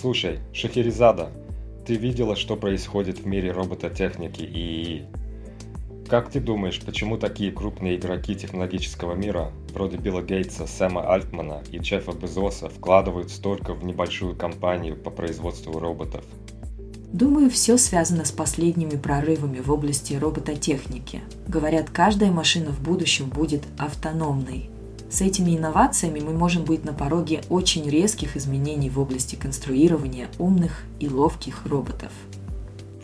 Слушай, Шахерезада, ты видела, что происходит в мире робототехники и... Как ты думаешь, почему такие крупные игроки технологического мира, вроде Билла Гейтса, Сэма Альтмана и Джеффа Безоса, вкладывают столько в небольшую компанию по производству роботов? Думаю, все связано с последними прорывами в области робототехники. Говорят, каждая машина в будущем будет автономной – с этими инновациями мы можем быть на пороге очень резких изменений в области конструирования умных и ловких роботов.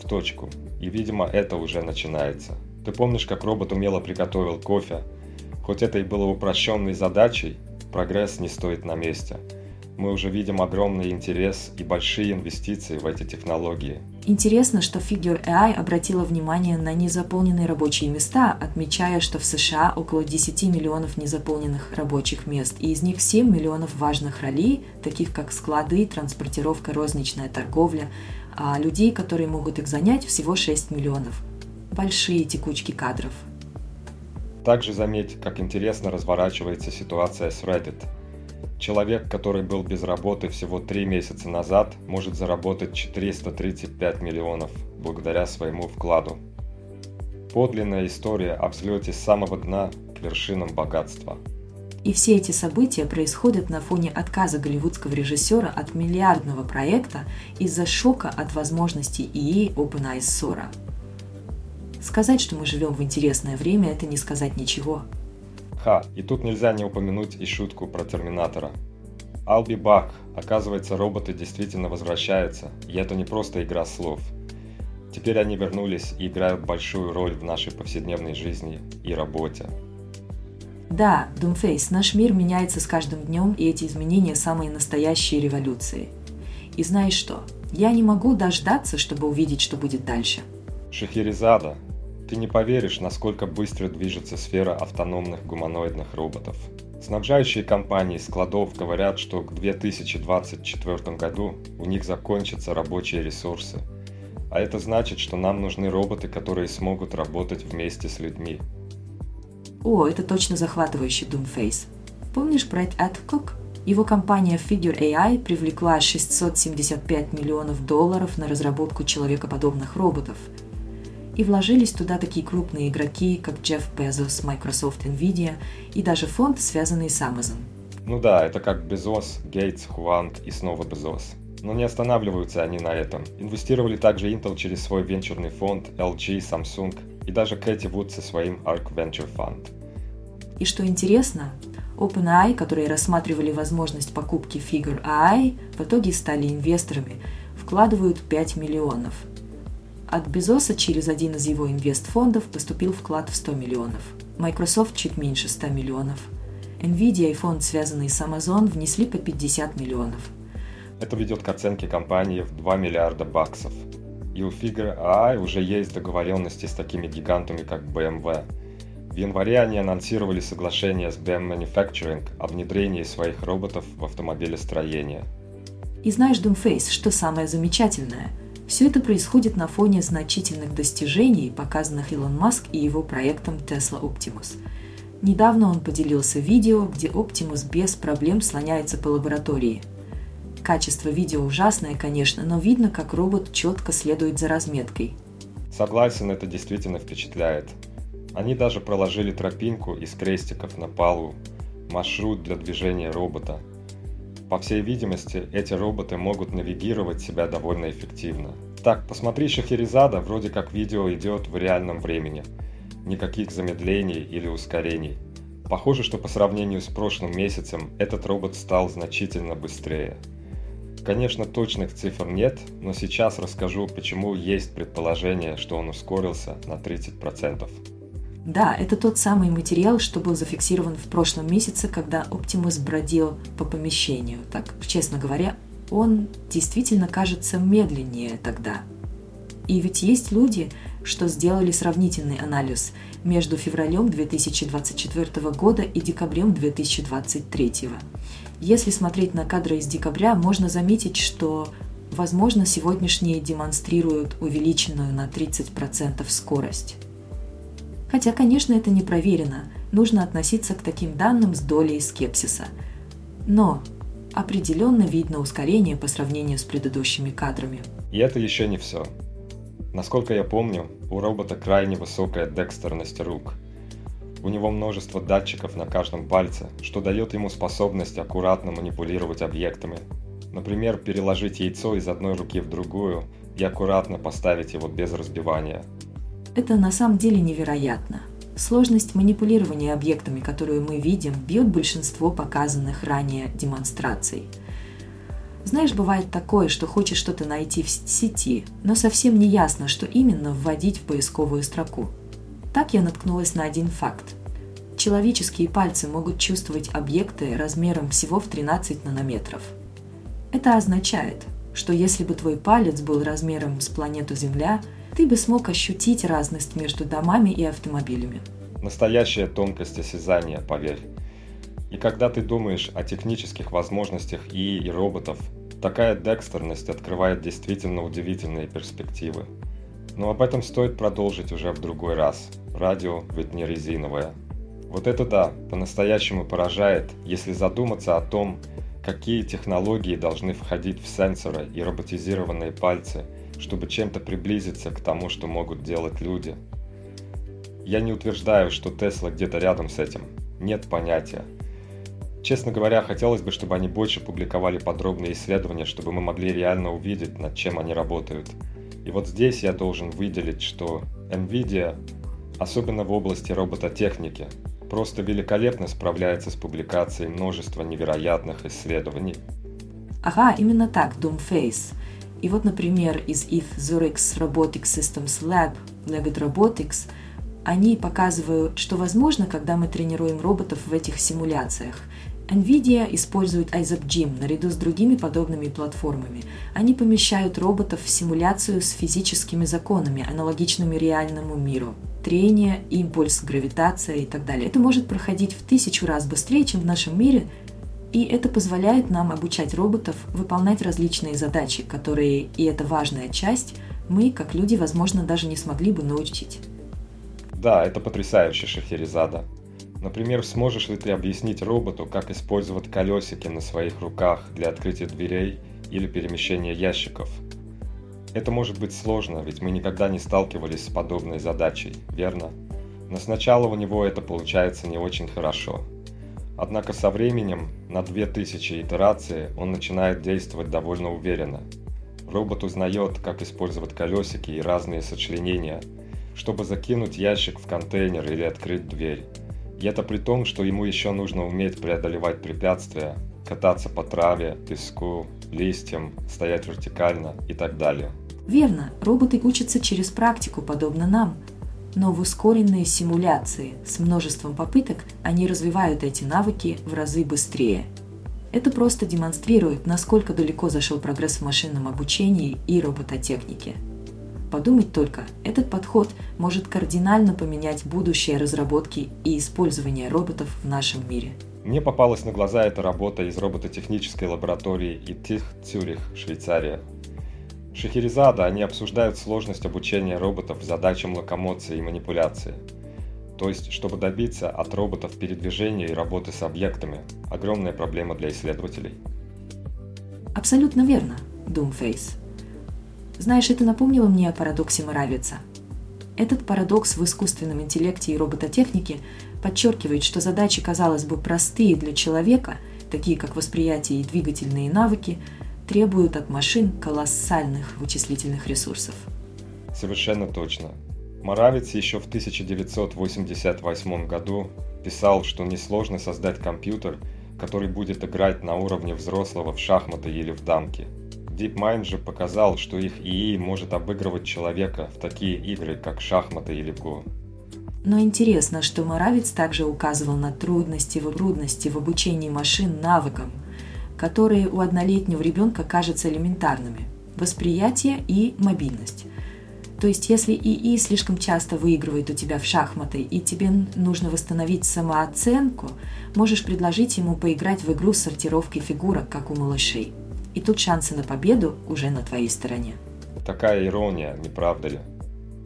В точку. И, видимо, это уже начинается. Ты помнишь, как робот умело приготовил кофе? Хоть это и было упрощенной задачей, прогресс не стоит на месте – мы уже видим огромный интерес и большие инвестиции в эти технологии. Интересно, что Figure AI обратила внимание на незаполненные рабочие места, отмечая, что в США около 10 миллионов незаполненных рабочих мест, и из них 7 миллионов важных ролей, таких как склады, транспортировка, розничная торговля, а людей, которые могут их занять, всего 6 миллионов. Большие текучки кадров. Также заметь, как интересно разворачивается ситуация с Reddit – Человек, который был без работы всего три месяца назад, может заработать 435 миллионов благодаря своему вкладу. Подлинная история о взлете с самого дна к вершинам богатства. И все эти события происходят на фоне отказа голливудского режиссера от миллиардного проекта из-за шока от возможностей ИИ OpenAI Sora. Сказать, что мы живем в интересное время, это не сказать ничего – Ха, и тут нельзя не упомянуть и шутку про Терминатора. I'll be back. Оказывается, роботы действительно возвращаются, и это не просто игра слов. Теперь они вернулись и играют большую роль в нашей повседневной жизни и работе. Да, Doomface, наш мир меняется с каждым днем, и эти изменения самые настоящие революции. И знаешь что? Я не могу дождаться, чтобы увидеть, что будет дальше. Шахерезада, ты не поверишь, насколько быстро движется сфера автономных гуманоидных роботов. Снабжающие компании складов говорят, что к 2024 году у них закончатся рабочие ресурсы. А это значит, что нам нужны роботы, которые смогут работать вместе с людьми. О, это точно захватывающий Doomface. Помнишь Брэд Эдкок? Его компания Figure AI привлекла 675 миллионов долларов на разработку человекоподобных роботов – и вложились туда такие крупные игроки, как Джефф Безос, Microsoft, Nvidia и даже фонд, связанный с Amazon. Ну да, это как Безос, Гейтс, Хуанг и снова Безос. Но не останавливаются они на этом. Инвестировали также Intel через свой венчурный фонд, LG, Samsung и даже Кэти Вуд со своим ARK Venture Fund. И что интересно, OpenAI, которые рассматривали возможность покупки Figure AI, в итоге стали инвесторами, вкладывают 5 миллионов – от Безоса через один из его инвестфондов поступил вклад в 100 миллионов. Microsoft чуть меньше 100 миллионов. Nvidia и фонд, связанный с Amazon, внесли по 50 миллионов. Это ведет к оценке компании в 2 миллиарда баксов. И у Figure AI уже есть договоренности с такими гигантами, как BMW. В январе они анонсировали соглашение с BM Manufacturing о внедрении своих роботов в автомобилестроение. И знаешь, Doomface, что самое замечательное – все это происходит на фоне значительных достижений, показанных Илон Маск и его проектом Tesla Optimus. Недавно он поделился видео, где Optimus без проблем слоняется по лаборатории. Качество видео ужасное, конечно, но видно, как робот четко следует за разметкой. Согласен, это действительно впечатляет. Они даже проложили тропинку из крестиков на палу, маршрут для движения робота – по всей видимости, эти роботы могут навигировать себя довольно эффективно. Так, посмотри Шахерезада, вроде как видео идет в реальном времени. Никаких замедлений или ускорений. Похоже, что по сравнению с прошлым месяцем этот робот стал значительно быстрее. Конечно, точных цифр нет, но сейчас расскажу, почему есть предположение, что он ускорился на 30%. Да, это тот самый материал, что был зафиксирован в прошлом месяце, когда Оптимус бродил по помещению. Так, честно говоря, он действительно кажется медленнее тогда. И ведь есть люди, что сделали сравнительный анализ между февралем 2024 года и декабрем 2023. Если смотреть на кадры из декабря, можно заметить, что, возможно, сегодняшние демонстрируют увеличенную на 30% скорость. Хотя, конечно, это не проверено, нужно относиться к таким данным с долей скепсиса. Но определенно видно ускорение по сравнению с предыдущими кадрами. И это еще не все. Насколько я помню, у робота крайне высокая декстерность рук. У него множество датчиков на каждом пальце, что дает ему способность аккуратно манипулировать объектами. Например, переложить яйцо из одной руки в другую и аккуратно поставить его без разбивания – это на самом деле невероятно. Сложность манипулирования объектами, которую мы видим, бьет большинство показанных ранее демонстраций. Знаешь, бывает такое, что хочешь что-то найти в сети, но совсем не ясно, что именно вводить в поисковую строку. Так я наткнулась на один факт. Человеческие пальцы могут чувствовать объекты размером всего в 13 нанометров. Это означает, что если бы твой палец был размером с планету Земля – ты бы смог ощутить разность между домами и автомобилями. Настоящая тонкость осязания, поверь. И когда ты думаешь о технических возможностях ИИ и роботов, такая декстерность открывает действительно удивительные перспективы. Но об этом стоит продолжить уже в другой раз. Радио ведь не резиновое. Вот это да, по-настоящему поражает, если задуматься о том, какие технологии должны входить в сенсоры и роботизированные пальцы – чтобы чем-то приблизиться к тому, что могут делать люди. Я не утверждаю, что Тесла где-то рядом с этим. Нет понятия. Честно говоря, хотелось бы, чтобы они больше публиковали подробные исследования, чтобы мы могли реально увидеть, над чем они работают. И вот здесь я должен выделить, что NVIDIA, особенно в области робототехники, просто великолепно справляется с публикацией множества невероятных исследований. Ага, именно так, Doomface – и вот, например, из ETH Zurich Robotics Systems Lab, Legged Robotics, они показывают, что возможно, когда мы тренируем роботов в этих симуляциях. NVIDIA использует ISAP наряду с другими подобными платформами. Они помещают роботов в симуляцию с физическими законами, аналогичными реальному миру. Трение, импульс, гравитация и так далее. Это может проходить в тысячу раз быстрее, чем в нашем мире, и это позволяет нам обучать роботов выполнять различные задачи, которые, и это важная часть, мы, как люди, возможно, даже не смогли бы научить. Да, это потрясающе, Шахерезада. Например, сможешь ли ты объяснить роботу, как использовать колесики на своих руках для открытия дверей или перемещения ящиков? Это может быть сложно, ведь мы никогда не сталкивались с подобной задачей, верно? Но сначала у него это получается не очень хорошо – Однако со временем, на 2000 итераций, он начинает действовать довольно уверенно. Робот узнает, как использовать колесики и разные сочленения, чтобы закинуть ящик в контейнер или открыть дверь. И это при том, что ему еще нужно уметь преодолевать препятствия, кататься по траве, песку, листьям, стоять вертикально и так далее. Верно, роботы учатся через практику, подобно нам – но в ускоренные симуляции с множеством попыток они развивают эти навыки в разы быстрее. Это просто демонстрирует, насколько далеко зашел прогресс в машинном обучении и робототехнике. Подумать только, этот подход может кардинально поменять будущее разработки и использования роботов в нашем мире. Мне попалась на глаза эта работа из робототехнической лаборатории ИТИХ Цюрих, Швейцария, Шахерезада они обсуждают сложность обучения роботов задачам локомоции и манипуляции. То есть, чтобы добиться от роботов передвижения и работы с объектами, огромная проблема для исследователей. Абсолютно верно, Doomface. Знаешь, это напомнило мне о парадоксе Моравица. Этот парадокс в искусственном интеллекте и робототехнике подчеркивает, что задачи, казалось бы, простые для человека, такие как восприятие и двигательные навыки, требуют от машин колоссальных вычислительных ресурсов. Совершенно точно. Моравец еще в 1988 году писал, что несложно создать компьютер, который будет играть на уровне взрослого в шахматы или в дамки. DeepMind же показал, что их ИИ может обыгрывать человека в такие игры, как шахматы или Го. Но интересно, что Моравец также указывал на трудности в трудности в обучении машин навыкам, которые у однолетнего ребенка кажутся элементарными – восприятие и мобильность. То есть, если ИИ слишком часто выигрывает у тебя в шахматы, и тебе нужно восстановить самооценку, можешь предложить ему поиграть в игру с сортировкой фигурок, как у малышей. И тут шансы на победу уже на твоей стороне. Такая ирония, не правда ли?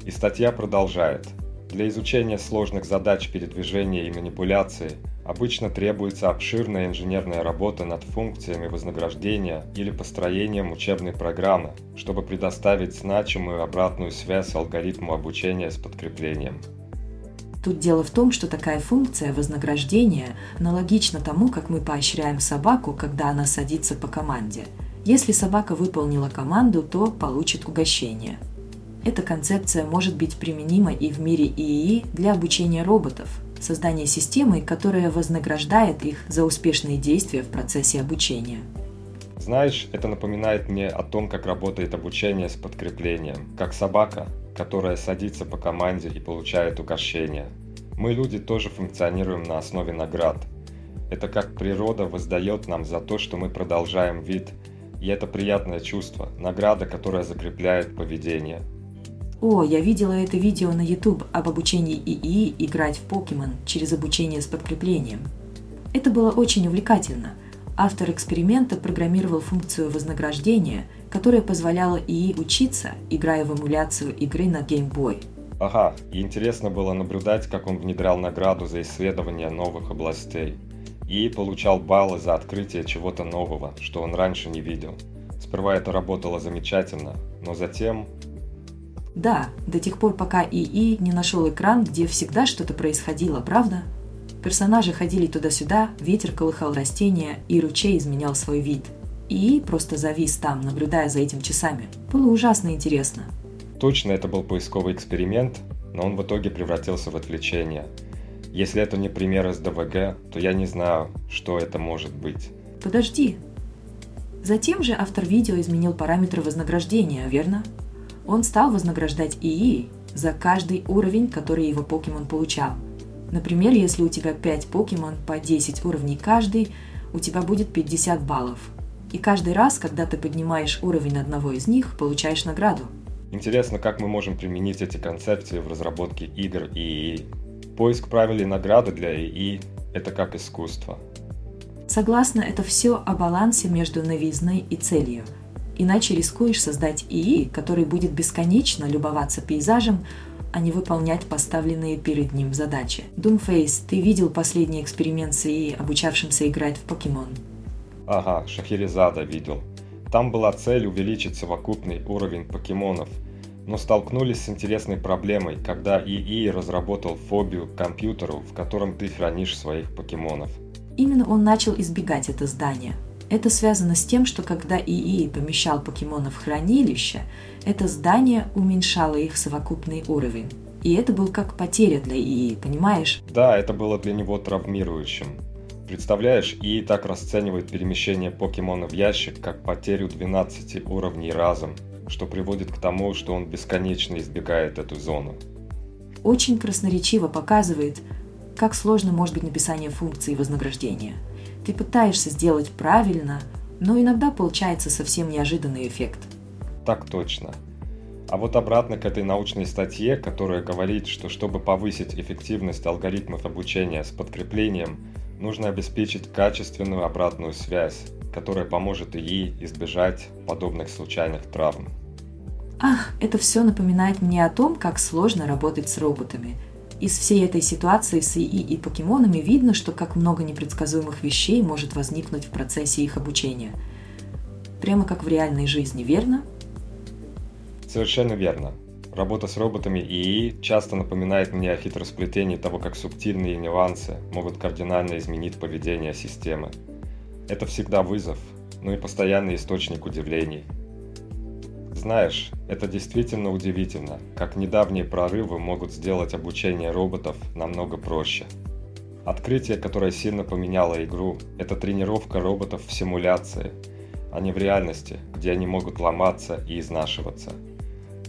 И статья продолжает. Для изучения сложных задач передвижения и манипуляции обычно требуется обширная инженерная работа над функциями вознаграждения или построением учебной программы, чтобы предоставить значимую обратную связь алгоритму обучения с подкреплением. Тут дело в том, что такая функция вознаграждения аналогична тому, как мы поощряем собаку, когда она садится по команде. Если собака выполнила команду, то получит угощение – эта концепция может быть применима и в мире ИИ для обучения роботов, создания системы, которая вознаграждает их за успешные действия в процессе обучения. Знаешь, это напоминает мне о том, как работает обучение с подкреплением, как собака, которая садится по команде и получает угощение. Мы, люди, тоже функционируем на основе наград. Это как природа воздает нам за то, что мы продолжаем вид, и это приятное чувство, награда, которая закрепляет поведение – о, я видела это видео на YouTube об обучении ИИ играть в покемон через обучение с подкреплением. Это было очень увлекательно. Автор эксперимента программировал функцию вознаграждения, которая позволяла ИИ учиться, играя в эмуляцию игры на Game Boy. Ага, и интересно было наблюдать, как он внедрял награду за исследование новых областей. И получал баллы за открытие чего-то нового, что он раньше не видел. Сперва это работало замечательно, но затем да, до тех пор, пока ИИ не нашел экран, где всегда что-то происходило, правда? Персонажи ходили туда-сюда, ветер колыхал растения, и ручей изменял свой вид. ИИ просто завис там, наблюдая за этим часами. Было ужасно интересно. Точно это был поисковый эксперимент, но он в итоге превратился в отвлечение. Если это не пример из ДВГ, то я не знаю, что это может быть. Подожди. Затем же автор видео изменил параметры вознаграждения, верно? Он стал вознаграждать ИИ за каждый уровень, который его покемон получал. Например, если у тебя 5 покемон по 10 уровней каждый, у тебя будет 50 баллов. И каждый раз, когда ты поднимаешь уровень одного из них, получаешь награду. Интересно, как мы можем применить эти концепции в разработке игр ИИ. Поиск правильной награды для ИИ – это как искусство. Согласно, это все о балансе между новизной и целью – Иначе рискуешь создать ИИ, который будет бесконечно любоваться пейзажем, а не выполнять поставленные перед ним задачи. Doomface, ты видел последний эксперимент с ИИ, обучавшимся играть в покемон? Ага, Шахерезада видел. Там была цель увеличить совокупный уровень покемонов, но столкнулись с интересной проблемой, когда ИИ разработал фобию к компьютеру, в котором ты хранишь своих покемонов. Именно он начал избегать это здание – это связано с тем, что когда ИИ помещал покемонов в хранилище, это здание уменьшало их совокупный уровень. И это был как потеря для ИИ, понимаешь? Да, это было для него травмирующим. Представляешь, ИИ так расценивает перемещение покемона в ящик, как потерю 12 уровней разом, что приводит к тому, что он бесконечно избегает эту зону. Очень красноречиво показывает, как сложно может быть написание функции вознаграждения – ты пытаешься сделать правильно, но иногда получается совсем неожиданный эффект. Так точно. А вот обратно к этой научной статье, которая говорит, что чтобы повысить эффективность алгоритмов обучения с подкреплением, нужно обеспечить качественную обратную связь, которая поможет ИИ избежать подобных случайных травм. Ах, это все напоминает мне о том, как сложно работать с роботами – из всей этой ситуации с ИИ и покемонами видно, что как много непредсказуемых вещей может возникнуть в процессе их обучения. Прямо как в реальной жизни, верно? Совершенно верно. Работа с роботами ИИ часто напоминает мне о хитросплетении того, как субтильные нюансы могут кардинально изменить поведение системы. Это всегда вызов, но и постоянный источник удивлений – знаешь, это действительно удивительно, как недавние прорывы могут сделать обучение роботов намного проще. Открытие, которое сильно поменяло игру, это тренировка роботов в симуляции, а не в реальности, где они могут ломаться и изнашиваться.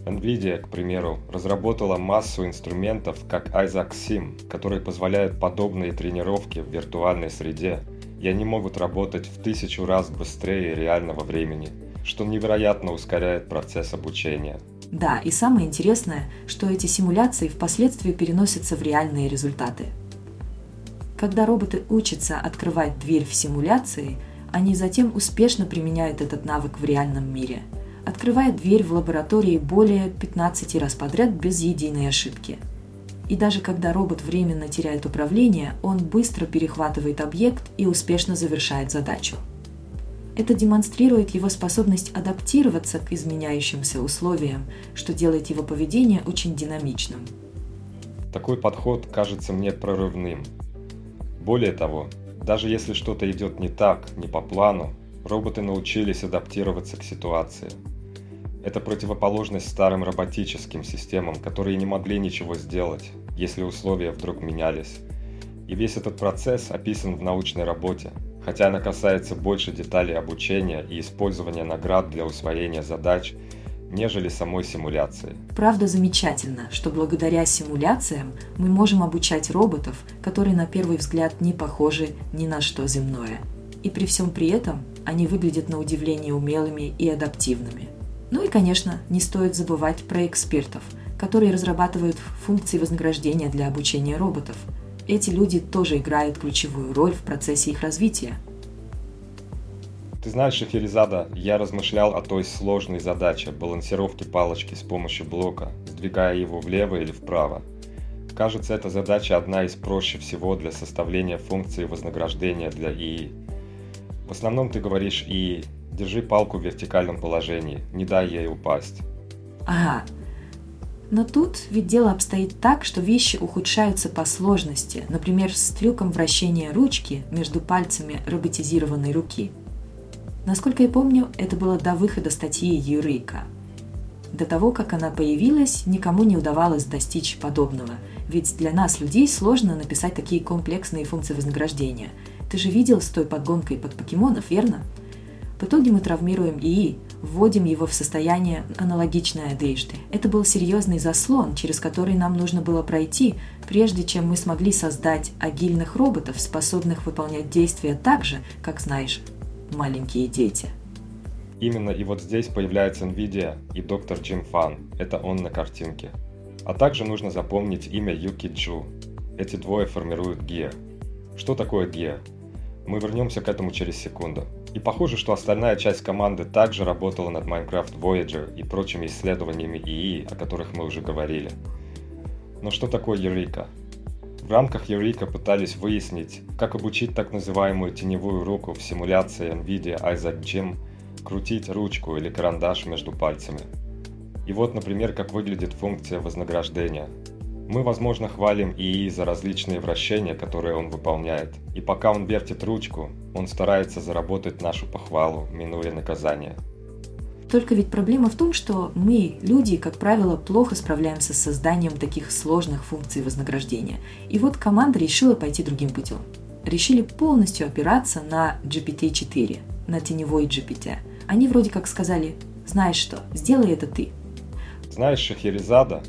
NVIDIA, к примеру, разработала массу инструментов, как Isaac Sim, которые позволяют подобные тренировки в виртуальной среде, и они могут работать в тысячу раз быстрее реального времени, что невероятно ускоряет процесс обучения. Да, и самое интересное, что эти симуляции впоследствии переносятся в реальные результаты. Когда роботы учатся открывать дверь в симуляции, они затем успешно применяют этот навык в реальном мире – открывает дверь в лаборатории более 15 раз подряд без единой ошибки. И даже когда робот временно теряет управление, он быстро перехватывает объект и успешно завершает задачу. Это демонстрирует его способность адаптироваться к изменяющимся условиям, что делает его поведение очень динамичным. Такой подход кажется мне прорывным. Более того, даже если что-то идет не так, не по плану, роботы научились адаптироваться к ситуации – это противоположность старым роботическим системам, которые не могли ничего сделать, если условия вдруг менялись. И весь этот процесс описан в научной работе, хотя она касается больше деталей обучения и использования наград для усвоения задач, нежели самой симуляции. Правда замечательно, что благодаря симуляциям мы можем обучать роботов, которые на первый взгляд не похожи ни на что земное. И при всем при этом они выглядят на удивление умелыми и адаптивными. Ну и, конечно, не стоит забывать про экспертов, которые разрабатывают функции вознаграждения для обучения роботов. Эти люди тоже играют ключевую роль в процессе их развития. Ты знаешь, Шахерезада, я размышлял о той сложной задаче балансировки палочки с помощью блока, сдвигая его влево или вправо. Кажется, эта задача одна из проще всего для составления функции вознаграждения для ИИ. В основном ты говоришь ИИ, Держи палку в вертикальном положении, не дай ей упасть. Ага. Но тут ведь дело обстоит так, что вещи ухудшаются по сложности, например, с трюком вращения ручки между пальцами роботизированной руки. Насколько я помню, это было до выхода статьи Юрика. До того, как она появилась, никому не удавалось достичь подобного, ведь для нас, людей, сложно написать такие комплексные функции вознаграждения. Ты же видел с той подгонкой под покемонов, верно? В итоге мы травмируем ИИ, вводим его в состояние аналогичное одежды. Это был серьезный заслон, через который нам нужно было пройти, прежде чем мы смогли создать агильных роботов, способных выполнять действия так же, как знаешь, маленькие дети. Именно и вот здесь появляется NVIDIA и доктор Джим Фан. Это он на картинке. А также нужно запомнить имя Юки Джу. Эти двое формируют Gear. Что такое Gear? Мы вернемся к этому через секунду. И похоже, что остальная часть команды также работала над Minecraft Voyager и прочими исследованиями ИИ, о которых мы уже говорили. Но что такое Eureka? В рамках Eureka пытались выяснить, как обучить так называемую теневую руку в симуляции NVIDIA Isaac Gym крутить ручку или карандаш между пальцами. И вот, например, как выглядит функция вознаграждения – мы, возможно, хвалим ИИ за различные вращения, которые он выполняет. И пока он вертит ручку, он старается заработать нашу похвалу, минуя наказание. Только ведь проблема в том, что мы, люди, как правило, плохо справляемся с созданием таких сложных функций вознаграждения. И вот команда решила пойти другим путем. Решили полностью опираться на GPT-4, на теневой GPT. Они вроде как сказали, знаешь что, сделай это ты. Знаешь, Шахерезада,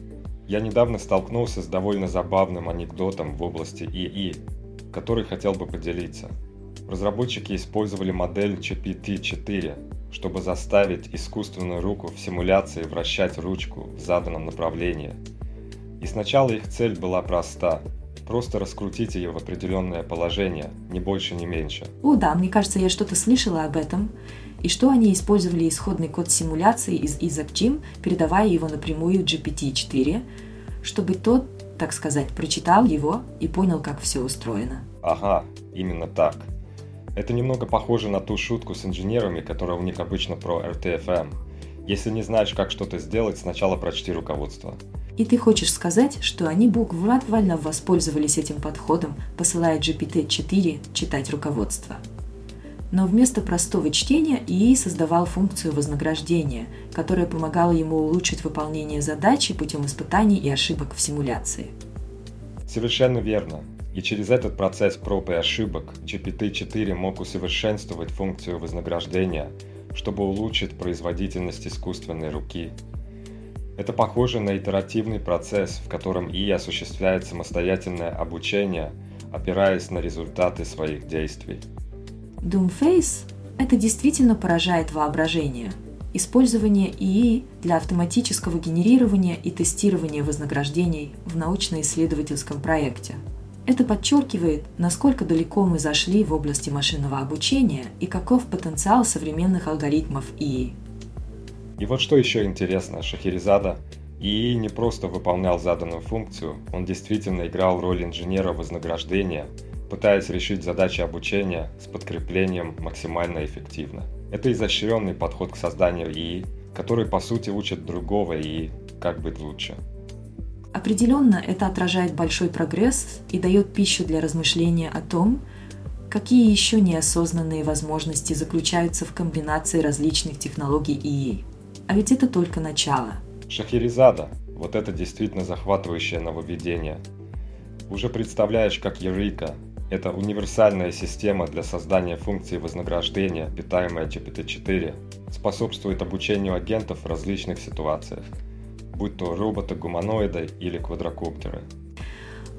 я недавно столкнулся с довольно забавным анекдотом в области ИИ, который хотел бы поделиться. Разработчики использовали модель GPT-4, чтобы заставить искусственную руку в симуляции вращать ручку в заданном направлении. И сначала их цель была проста – просто раскрутить ее в определенное положение, ни больше, ни меньше. О да, мне кажется, я что-то слышала об этом. И что они использовали исходный код симуляции из Isaac передавая его напрямую GPT-4, чтобы тот, так сказать, прочитал его и понял, как все устроено. Ага, именно так. Это немного похоже на ту шутку с инженерами, которая у них обычно про RTFM. Если не знаешь, как что-то сделать, сначала прочти руководство. И ты хочешь сказать, что они буквально воспользовались этим подходом, посылая GPT-4 читать руководство? Но вместо простого чтения ИИ создавал функцию вознаграждения, которая помогала ему улучшить выполнение задачи путем испытаний и ошибок в симуляции. Совершенно верно. И через этот процесс проб и ошибок GPT-4 мог усовершенствовать функцию вознаграждения, чтобы улучшить производительность искусственной руки. Это похоже на итеративный процесс, в котором ИИ осуществляет самостоятельное обучение, опираясь на результаты своих действий. Doomface – это действительно поражает воображение. Использование ИИ для автоматического генерирования и тестирования вознаграждений в научно-исследовательском проекте. Это подчеркивает, насколько далеко мы зашли в области машинного обучения и каков потенциал современных алгоритмов ИИ. И вот что еще интересно, Шахерезада ИИ не просто выполнял заданную функцию, он действительно играл роль инженера вознаграждения, пытаясь решить задачи обучения с подкреплением максимально эффективно. Это изощренный подход к созданию ИИ, который по сути учит другого ИИ, как быть лучше. Определенно это отражает большой прогресс и дает пищу для размышления о том, какие еще неосознанные возможности заключаются в комбинации различных технологий ИИ. А ведь это только начало. Шахерезада – вот это действительно захватывающее нововведение. Уже представляешь, как Eureka – это универсальная система для создания функции вознаграждения, питаемая GPT-4, способствует обучению агентов в различных ситуациях, будь то роботы-гуманоиды или квадрокоптеры.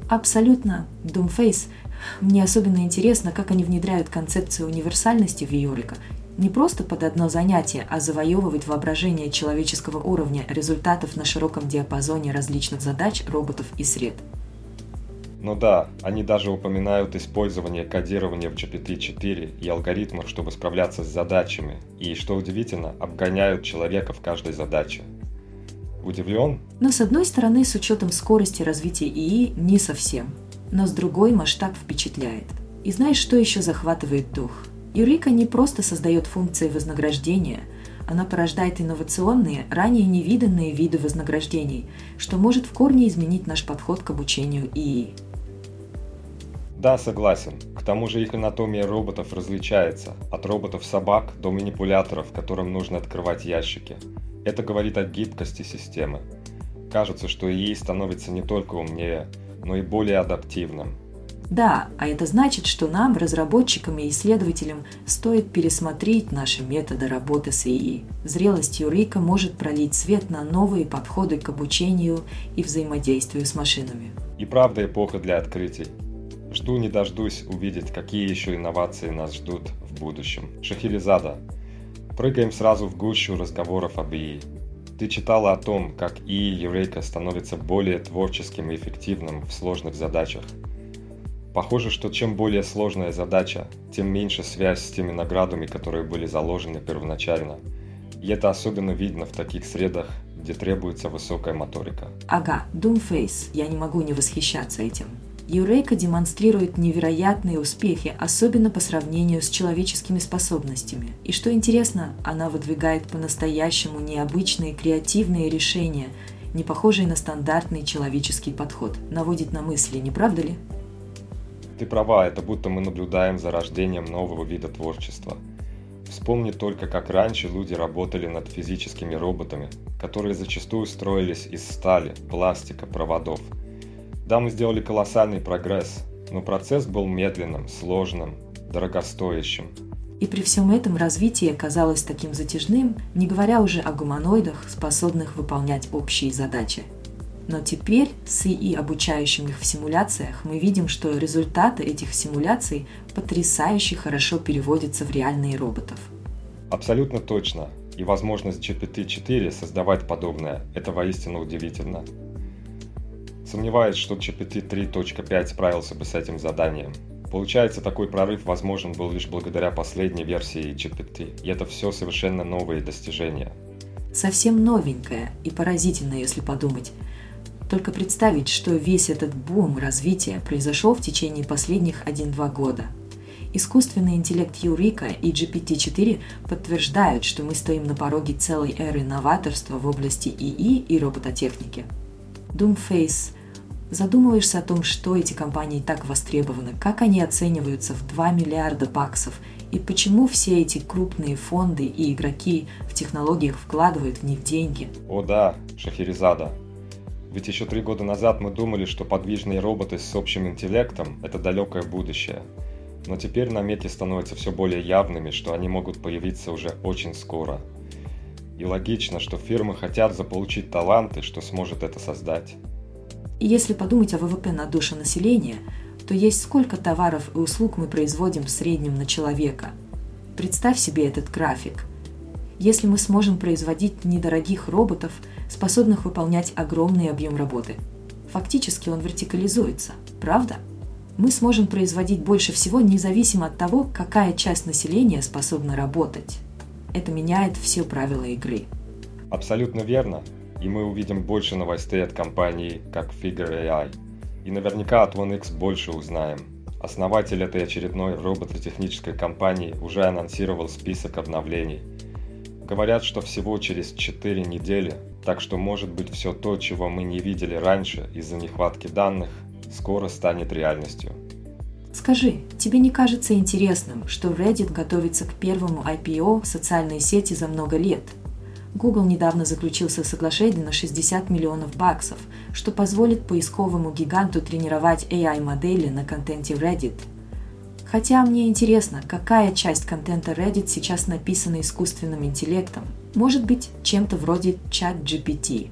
Абсолютно. Doomface. Мне особенно интересно, как они внедряют концепцию универсальности в Eureka не просто под одно занятие, а завоевывать воображение человеческого уровня результатов на широком диапазоне различных задач, роботов и сред. Ну да, они даже упоминают использование кодирования в GPT-4 и алгоритмов, чтобы справляться с задачами, и, что удивительно, обгоняют человека в каждой задаче. Удивлен? Но с одной стороны, с учетом скорости развития ИИ, не совсем. Но с другой масштаб впечатляет. И знаешь, что еще захватывает дух – Юрика не просто создает функции вознаграждения, она порождает инновационные, ранее невиданные виды вознаграждений, что может в корне изменить наш подход к обучению ИИ. Да, согласен. К тому же их анатомия роботов различается, от роботов-собак до манипуляторов, которым нужно открывать ящики. Это говорит о гибкости системы. Кажется, что ИИ становится не только умнее, но и более адаптивным, да, а это значит, что нам, разработчикам и исследователям, стоит пересмотреть наши методы работы с ИИ. Зрелость Юрика может пролить свет на новые подходы к обучению и взаимодействию с машинами. И правда эпоха для открытий. Жду не дождусь увидеть, какие еще инновации нас ждут в будущем. Шахерезада. Прыгаем сразу в гущу разговоров об ИИ. Ты читала о том, как ИИ Eureka становится более творческим и эффективным в сложных задачах – Похоже, что чем более сложная задача, тем меньше связь с теми наградами, которые были заложены первоначально. И это особенно видно в таких средах, где требуется высокая моторика. Ага, Doomface, я не могу не восхищаться этим. Юрейка демонстрирует невероятные успехи, особенно по сравнению с человеческими способностями. И что интересно, она выдвигает по-настоящему необычные креативные решения, не похожие на стандартный человеческий подход. Наводит на мысли, не правда ли? Ты права, это будто мы наблюдаем за рождением нового вида творчества. Вспомни только, как раньше люди работали над физическими роботами, которые зачастую строились из стали, пластика, проводов. Да, мы сделали колоссальный прогресс, но процесс был медленным, сложным, дорогостоящим. И при всем этом развитие казалось таким затяжным, не говоря уже о гуманоидах, способных выполнять общие задачи – но теперь с ИИ, обучающим их в симуляциях, мы видим, что результаты этих симуляций потрясающе хорошо переводятся в реальные роботов. Абсолютно точно. И возможность GPT-4 создавать подобное – это воистину удивительно. Сомневаюсь, что GPT 3.5 справился бы с этим заданием. Получается, такой прорыв возможен был лишь благодаря последней версии GPT, и это все совершенно новые достижения. Совсем новенькое и поразительно, если подумать – только представить, что весь этот бум развития произошел в течение последних 1-2 года. Искусственный интеллект Юрика и GPT-4 подтверждают, что мы стоим на пороге целой эры новаторства в области ИИ и робототехники. Doomface Задумываешься о том, что эти компании так востребованы, как они оцениваются в 2 миллиарда баксов и почему все эти крупные фонды и игроки в технологиях вкладывают в них деньги. О да, Шахерезада, ведь еще три года назад мы думали, что подвижные роботы с общим интеллектом – это далекое будущее. Но теперь намеки становятся все более явными, что они могут появиться уже очень скоро. И логично, что фирмы хотят заполучить таланты, что сможет это создать. Если подумать о ВВП на душу населения, то есть сколько товаров и услуг мы производим в среднем на человека. Представь себе этот график. Если мы сможем производить недорогих роботов, способных выполнять огромный объем работы, фактически он вертикализуется, правда? Мы сможем производить больше всего независимо от того, какая часть населения способна работать. Это меняет все правила игры. Абсолютно верно. И мы увидим больше новостей от компании, как Figure AI. И наверняка от OneX больше узнаем. Основатель этой очередной робототехнической компании уже анонсировал список обновлений. Говорят, что всего через 4 недели, так что может быть все то, чего мы не видели раньше из-за нехватки данных, скоро станет реальностью. Скажи, тебе не кажется интересным, что Reddit готовится к первому IPO социальной сети за много лет? Google недавно заключил соглашение на 60 миллионов баксов, что позволит поисковому гиганту тренировать AI-модели на контенте Reddit. Хотя мне интересно, какая часть контента Reddit сейчас написана искусственным интеллектом. Может быть, чем-то вроде чат GPT.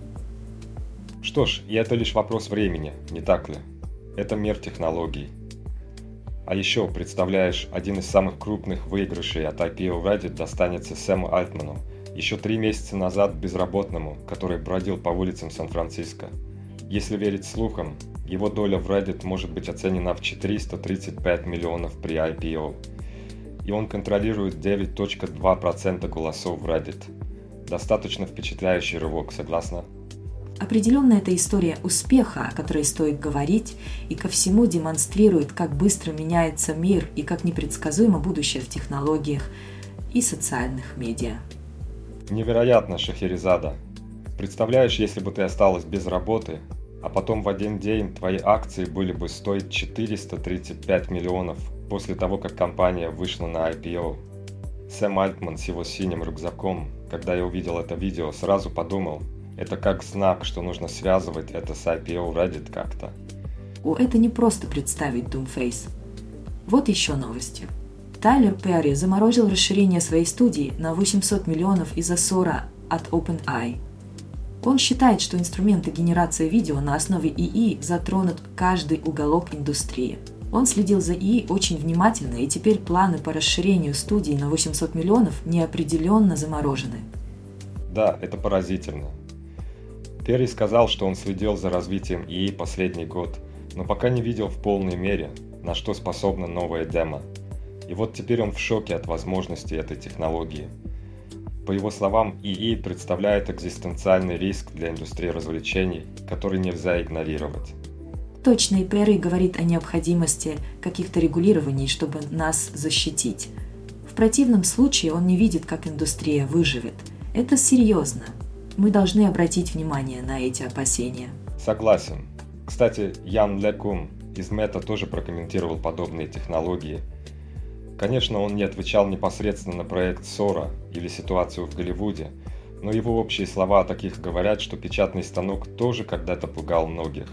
Что ж, и это лишь вопрос времени, не так ли? Это мир технологий. А еще, представляешь, один из самых крупных выигрышей от IPO Reddit достанется Сэму Альтману, еще три месяца назад безработному, который бродил по улицам Сан-Франциско. Если верить слухам, его доля в Reddit может быть оценена в 435 миллионов при IPO. И он контролирует 9.2% голосов в Reddit. Достаточно впечатляющий рывок, согласна? Определенно это история успеха, о которой стоит говорить, и ко всему демонстрирует, как быстро меняется мир и как непредсказуемо будущее в технологиях и социальных медиа. Невероятно, Шахерезада. Представляешь, если бы ты осталась без работы, а потом в один день твои акции были бы стоить 435 миллионов после того, как компания вышла на IPO. Сэм Альтман с его синим рюкзаком, когда я увидел это видео, сразу подумал – это как знак, что нужно связывать это с IPO Reddit как-то. О, это не просто представить Doomface. Вот еще новости. Тайлер Перри заморозил расширение своей студии на 800 миллионов из-за ссора от OpenAI. Он считает, что инструменты генерации видео на основе ИИ затронут каждый уголок индустрии. Он следил за ИИ очень внимательно, и теперь планы по расширению студии на 800 миллионов неопределенно заморожены. Да, это поразительно. Перри сказал, что он следил за развитием ИИ последний год, но пока не видел в полной мере, на что способна новая демо. И вот теперь он в шоке от возможностей этой технологии. По его словам, ИИ представляет экзистенциальный риск для индустрии развлечений, который нельзя игнорировать. Точно, и Перри говорит о необходимости каких-то регулирований, чтобы нас защитить. В противном случае он не видит, как индустрия выживет. Это серьезно. Мы должны обратить внимание на эти опасения. Согласен. Кстати, Ян Лекум из Мета тоже прокомментировал подобные технологии. Конечно, он не отвечал непосредственно на проект Сора или ситуацию в Голливуде, но его общие слова о таких говорят, что печатный станок тоже когда-то пугал многих.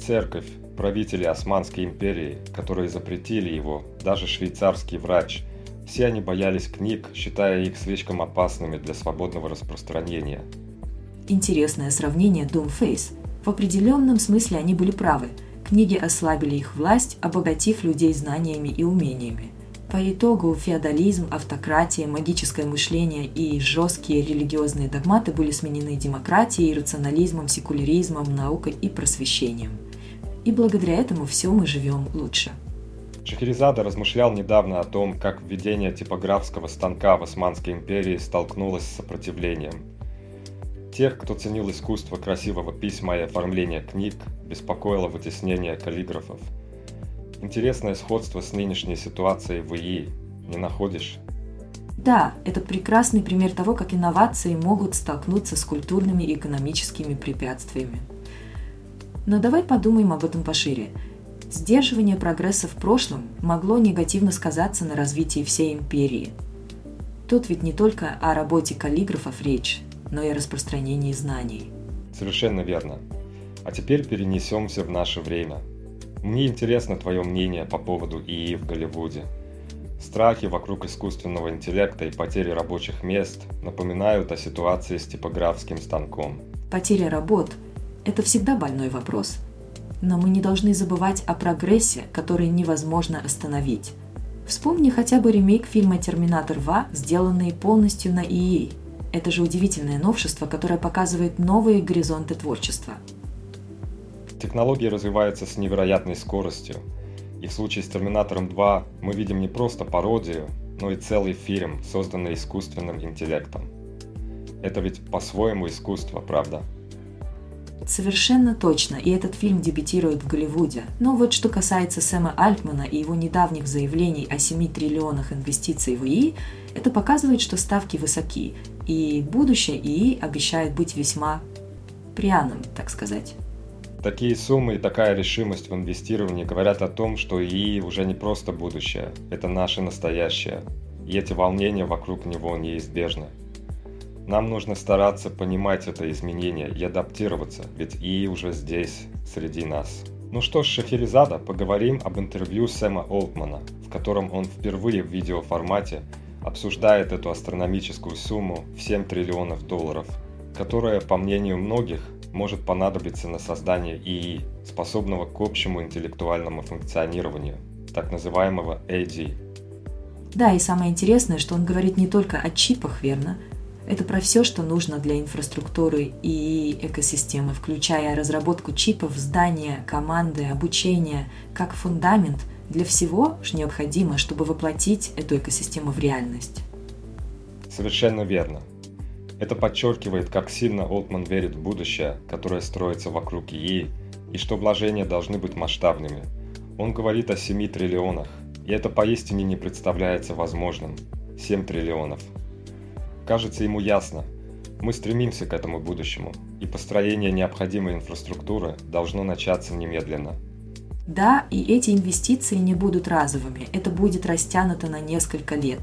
Церковь, правители Османской империи, которые запретили его, даже швейцарский врач, все они боялись книг, считая их слишком опасными для свободного распространения – Интересное сравнение Doomface. В определенном смысле они были правы. Книги ослабили их власть, обогатив людей знаниями и умениями. По итогу феодализм, автократия, магическое мышление и жесткие религиозные догматы были сменены демократией, рационализмом, секуляризмом, наукой и просвещением. И благодаря этому все мы живем лучше. Шахерезада размышлял недавно о том, как введение типографского станка в Османской империи столкнулось с сопротивлением – Тех, кто ценил искусство красивого письма и оформления книг, беспокоило вытеснение каллиграфов. Интересное сходство с нынешней ситуацией в ИИ, не находишь? Да, это прекрасный пример того, как инновации могут столкнуться с культурными и экономическими препятствиями. Но давай подумаем об этом пошире. Сдерживание прогресса в прошлом могло негативно сказаться на развитии всей империи. Тут ведь не только о работе каллиграфов речь, но и распространении знаний. Совершенно верно. А теперь перенесемся в наше время. Мне интересно твое мнение по поводу ИИ в Голливуде. Страхи вокруг искусственного интеллекта и потери рабочих мест напоминают о ситуации с типографским станком. Потеря работ – это всегда больной вопрос. Но мы не должны забывать о прогрессе, который невозможно остановить. Вспомни хотя бы ремейк фильма «Терминатор 2», сделанный полностью на ИИ. Это же удивительное новшество, которое показывает новые горизонты творчества. Технологии развиваются с невероятной скоростью. И в случае с «Терминатором 2» мы видим не просто пародию, но и целый фильм, созданный искусственным интеллектом. Это ведь по-своему искусство, правда? Совершенно точно, и этот фильм дебютирует в Голливуде. Но вот что касается Сэма Альтмана и его недавних заявлений о 7 триллионах инвестиций в ИИ, это показывает, что ставки высоки, и будущее ИИ обещает быть весьма пряным, так сказать. Такие суммы и такая решимость в инвестировании говорят о том, что ИИ уже не просто будущее, это наше настоящее, и эти волнения вокруг него неизбежны. Нам нужно стараться понимать это изменение и адаптироваться, ведь ИИ уже здесь, среди нас. Ну что ж, Шахерезада, поговорим об интервью Сэма Олтмана, в котором он впервые в видеоформате обсуждает эту астрономическую сумму в 7 триллионов долларов, которая, по мнению многих, может понадобиться на создание ИИ, способного к общему интеллектуальному функционированию, так называемого AD. Да, и самое интересное, что он говорит не только о чипах, верно, это про все, что нужно для инфраструктуры и экосистемы, включая разработку чипов, здания, команды, обучение, как фундамент для всего, что необходимо, чтобы воплотить эту экосистему в реальность. Совершенно верно. Это подчеркивает, как сильно Олтман верит в будущее, которое строится вокруг ИИ, и что вложения должны быть масштабными. Он говорит о 7 триллионах, и это поистине не представляется возможным. 7 триллионов – Кажется, ему ясно. Мы стремимся к этому будущему, и построение необходимой инфраструктуры должно начаться немедленно. Да, и эти инвестиции не будут разовыми, это будет растянуто на несколько лет.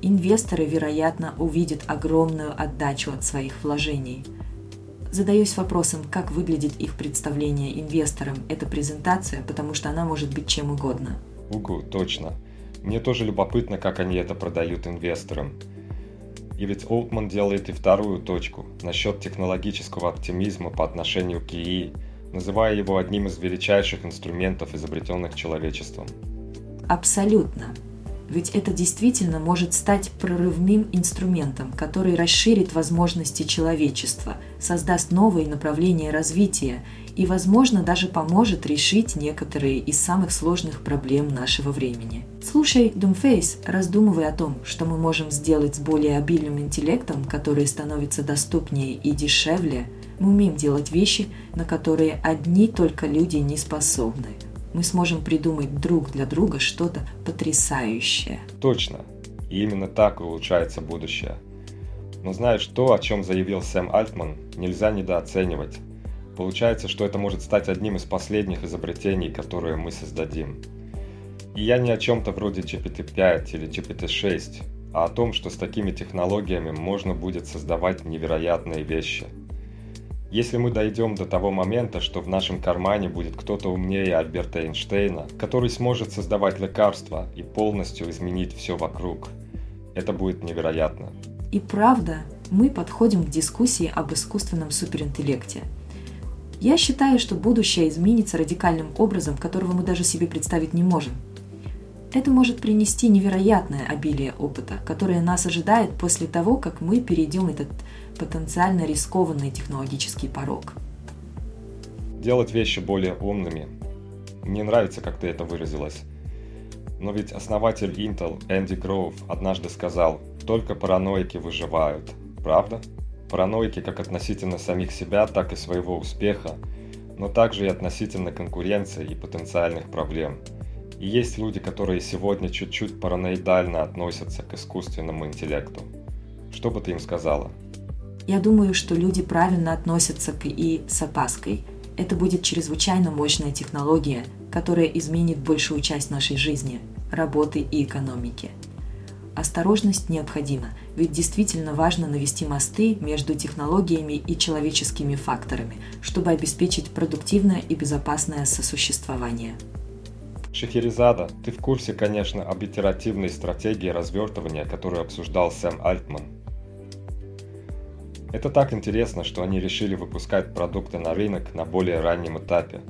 Инвесторы, вероятно, увидят огромную отдачу от своих вложений. Задаюсь вопросом, как выглядит их представление инвесторам эта презентация, потому что она может быть чем угодно. Угу, точно. Мне тоже любопытно, как они это продают инвесторам. И ведь Олтман делает и вторую точку насчет технологического оптимизма по отношению к ИИ, называя его одним из величайших инструментов, изобретенных человечеством. Абсолютно. Ведь это действительно может стать прорывным инструментом, который расширит возможности человечества, создаст новые направления развития и, возможно, даже поможет решить некоторые из самых сложных проблем нашего времени. Слушай Doomface, раздумывай о том, что мы можем сделать с более обильным интеллектом, который становится доступнее и дешевле. Мы умеем делать вещи, на которые одни только люди не способны. Мы сможем придумать друг для друга что-то потрясающее. Точно. И именно так улучшается будущее. Но знаешь, то, о чем заявил Сэм Альтман, нельзя недооценивать. Получается, что это может стать одним из последних изобретений, которые мы создадим. И я не о чем-то вроде GPT-5 или GPT-6, а о том, что с такими технологиями можно будет создавать невероятные вещи. Если мы дойдем до того момента, что в нашем кармане будет кто-то умнее Альберта Эйнштейна, который сможет создавать лекарства и полностью изменить все вокруг, это будет невероятно. И правда, мы подходим к дискуссии об искусственном суперинтеллекте – я считаю, что будущее изменится радикальным образом, которого мы даже себе представить не можем. Это может принести невероятное обилие опыта, которое нас ожидает после того, как мы перейдем этот потенциально рискованный технологический порог. Делать вещи более умными. Мне нравится, как ты это выразилась. Но ведь основатель Intel Энди Гроув однажды сказал, только параноики выживают. Правда? Параноики как относительно самих себя, так и своего успеха, но также и относительно конкуренции и потенциальных проблем. И есть люди, которые сегодня чуть-чуть параноидально относятся к искусственному интеллекту. Что бы ты им сказала? Я думаю, что люди правильно относятся к ИИ с опаской. Это будет чрезвычайно мощная технология, которая изменит большую часть нашей жизни, работы и экономики. Осторожность необходима, ведь действительно важно навести мосты между технологиями и человеческими факторами, чтобы обеспечить продуктивное и безопасное сосуществование. Шахерезада, ты в курсе, конечно, об итеративной стратегии развертывания, которую обсуждал Сэм Альтман. Это так интересно, что они решили выпускать продукты на рынок на более раннем этапе.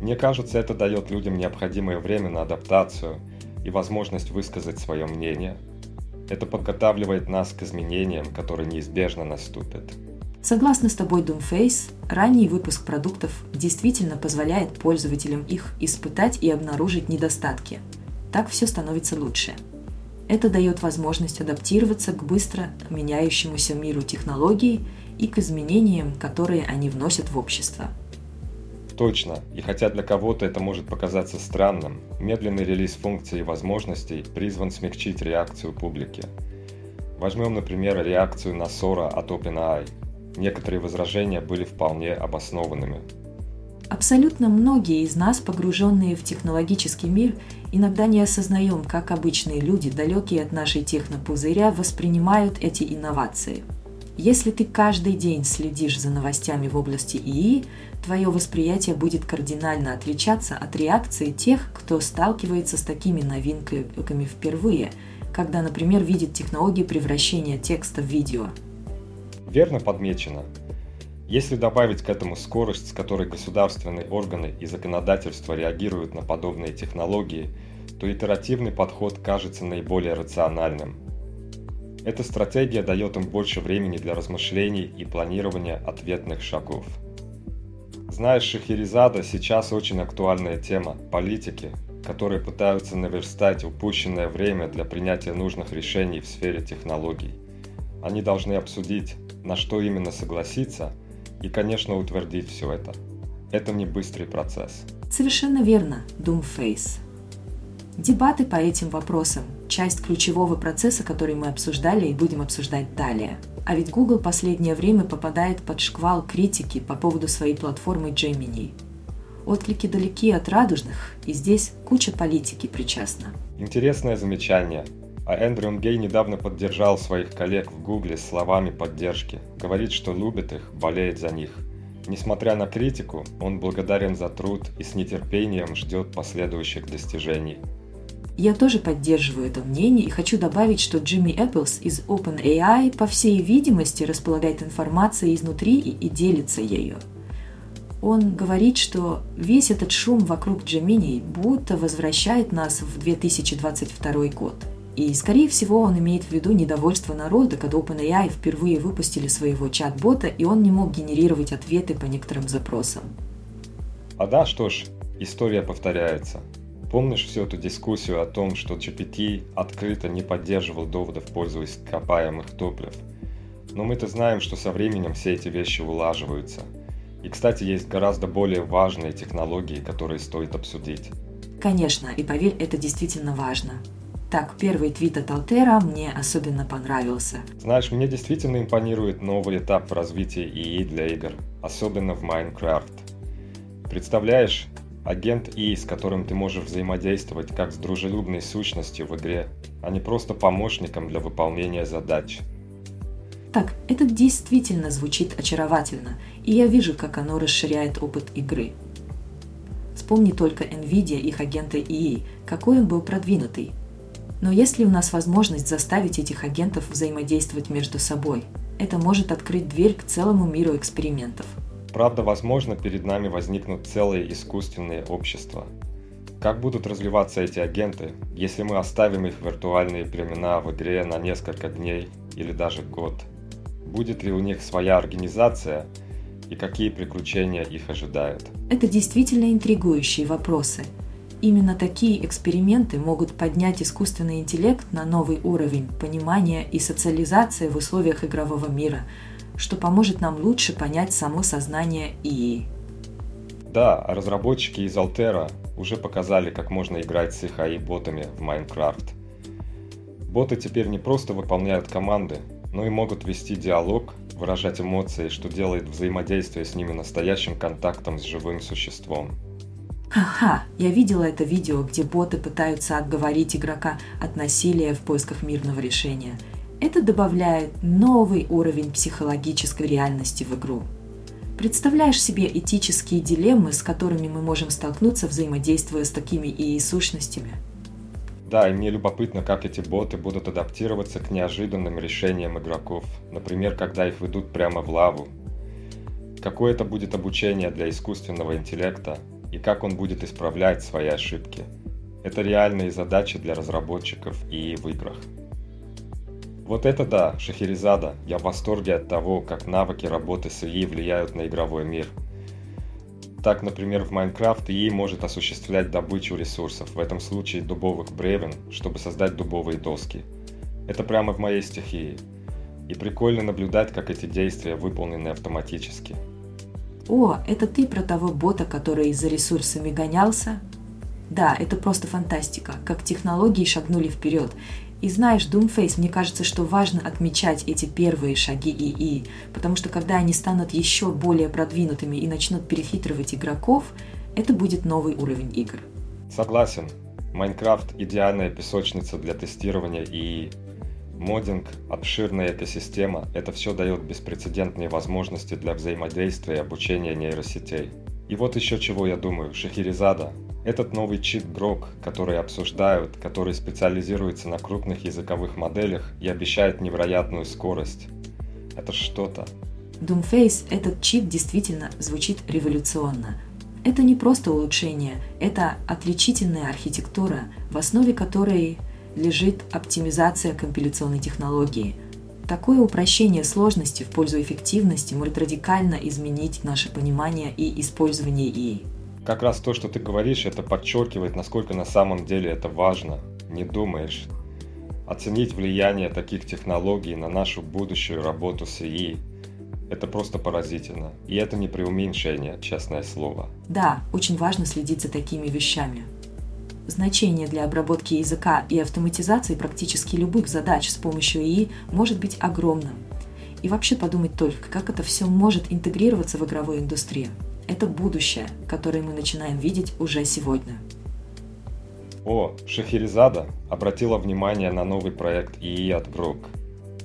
Мне кажется, это дает людям необходимое время на адаптацию и возможность высказать свое мнение. Это подготавливает нас к изменениям, которые неизбежно наступят. Согласно с тобой Doomface, ранний выпуск продуктов действительно позволяет пользователям их испытать и обнаружить недостатки. Так все становится лучше. Это дает возможность адаптироваться к быстро меняющемуся миру технологий и к изменениям, которые они вносят в общество. Точно, и хотя для кого-то это может показаться странным, медленный релиз функций и возможностей призван смягчить реакцию публики. Возьмем, например, реакцию на Sora от OpenAI – Некоторые возражения были вполне обоснованными. Абсолютно многие из нас, погруженные в технологический мир, иногда не осознаем, как обычные люди, далекие от нашей технопузыря, воспринимают эти инновации. Если ты каждый день следишь за новостями в области ИИ, твое восприятие будет кардинально отличаться от реакции тех, кто сталкивается с такими новинками впервые, когда, например, видит технологии превращения текста в видео – Верно подмечено. Если добавить к этому скорость, с которой государственные органы и законодательство реагируют на подобные технологии, то итеративный подход кажется наиболее рациональным. Эта стратегия дает им больше времени для размышлений и планирования ответных шагов. Знаешь, Шахерезада сейчас очень актуальная тема – политики, которые пытаются наверстать упущенное время для принятия нужных решений в сфере технологий. Они должны обсудить, на что именно согласиться и, конечно, утвердить все это. Это не быстрый процесс. Совершенно верно, Doomface. Дебаты по этим вопросам – часть ключевого процесса, который мы обсуждали и будем обсуждать далее. А ведь Google последнее время попадает под шквал критики по поводу своей платформы Gemini. Отклики далеки от радужных, и здесь куча политики причастна. Интересное замечание. А Эндрю Гей недавно поддержал своих коллег в Гугле словами поддержки. Говорит, что любит их, болеет за них. Несмотря на критику, он благодарен за труд и с нетерпением ждет последующих достижений. Я тоже поддерживаю это мнение и хочу добавить, что Джимми Эпплс из OpenAI по всей видимости располагает информацией изнутри и, делится ею. Он говорит, что весь этот шум вокруг Gemini будто возвращает нас в 2022 год – и, скорее всего, он имеет в виду недовольство народа, когда OpenAI впервые выпустили своего чат-бота, и он не мог генерировать ответы по некоторым запросам. А да, что ж, история повторяется. Помнишь всю эту дискуссию о том, что GPT открыто не поддерживал доводов в пользу ископаемых топлив? Но мы-то знаем, что со временем все эти вещи улаживаются. И, кстати, есть гораздо более важные технологии, которые стоит обсудить. Конечно, и поверь, это действительно важно. Так, первый твит от Алтера мне особенно понравился. Знаешь, мне действительно импонирует новый этап в развитии ИИ для игр, особенно в Майнкрафт. Представляешь, агент ИИ, с которым ты можешь взаимодействовать как с дружелюбной сущностью в игре, а не просто помощником для выполнения задач. Так, это действительно звучит очаровательно, и я вижу, как оно расширяет опыт игры. Вспомни только NVIDIA, их агента ИИ, какой он был продвинутый, но есть ли у нас возможность заставить этих агентов взаимодействовать между собой? Это может открыть дверь к целому миру экспериментов. Правда, возможно, перед нами возникнут целые искусственные общества. Как будут развиваться эти агенты, если мы оставим их виртуальные племена в игре на несколько дней или даже год? Будет ли у них своя организация и какие приключения их ожидают? Это действительно интригующие вопросы – Именно такие эксперименты могут поднять искусственный интеллект на новый уровень понимания и социализации в условиях игрового мира, что поможет нам лучше понять само сознание ИИ. Да, разработчики из Altera уже показали, как можно играть с их AI-ботами в Minecraft. Боты теперь не просто выполняют команды, но и могут вести диалог, выражать эмоции, что делает взаимодействие с ними настоящим контактом с живым существом. Ха-ха, я видела это видео, где боты пытаются отговорить игрока от насилия в поисках мирного решения. Это добавляет новый уровень психологической реальности в игру. Представляешь себе этические дилеммы, с которыми мы можем столкнуться, взаимодействуя с такими ИИ-сущностями? Да, и мне любопытно, как эти боты будут адаптироваться к неожиданным решениям игроков. Например, когда их ведут прямо в лаву. Какое это будет обучение для искусственного интеллекта и как он будет исправлять свои ошибки. Это реальные задачи для разработчиков и в играх. Вот это да, Шахерезада. Я в восторге от того, как навыки работы с ИИ влияют на игровой мир – так, например, в Майнкрафт ИИ может осуществлять добычу ресурсов, в этом случае дубовых бревен, чтобы создать дубовые доски. Это прямо в моей стихии. И прикольно наблюдать, как эти действия выполнены автоматически. О, это ты про того бота, который за ресурсами гонялся? Да, это просто фантастика, как технологии шагнули вперед, и знаешь, Doomface, мне кажется, что важно отмечать эти первые шаги ИИ, потому что когда они станут еще более продвинутыми и начнут перехитривать игроков, это будет новый уровень игр. Согласен. Майнкрафт – идеальная песочница для тестирования ИИ. Моддинг, обширная экосистема – это все дает беспрецедентные возможности для взаимодействия и обучения нейросетей. И вот еще чего я думаю, Шахерезада этот новый чип Grok, который обсуждают, который специализируется на крупных языковых моделях и обещает невероятную скорость. Это что-то. Doomface, этот чип действительно звучит революционно. Это не просто улучшение, это отличительная архитектура, в основе которой лежит оптимизация компиляционной технологии. Такое упрощение сложности в пользу эффективности может радикально изменить наше понимание и использование ИИ как раз то, что ты говоришь, это подчеркивает, насколько на самом деле это важно. Не думаешь. Оценить влияние таких технологий на нашу будущую работу с ИИ – это просто поразительно. И это не преуменьшение, честное слово. Да, очень важно следить за такими вещами. Значение для обработки языка и автоматизации практически любых задач с помощью ИИ может быть огромным. И вообще подумать только, как это все может интегрироваться в игровую индустрию это будущее, которое мы начинаем видеть уже сегодня. О, Шахерезада обратила внимание на новый проект ИИ от Grok.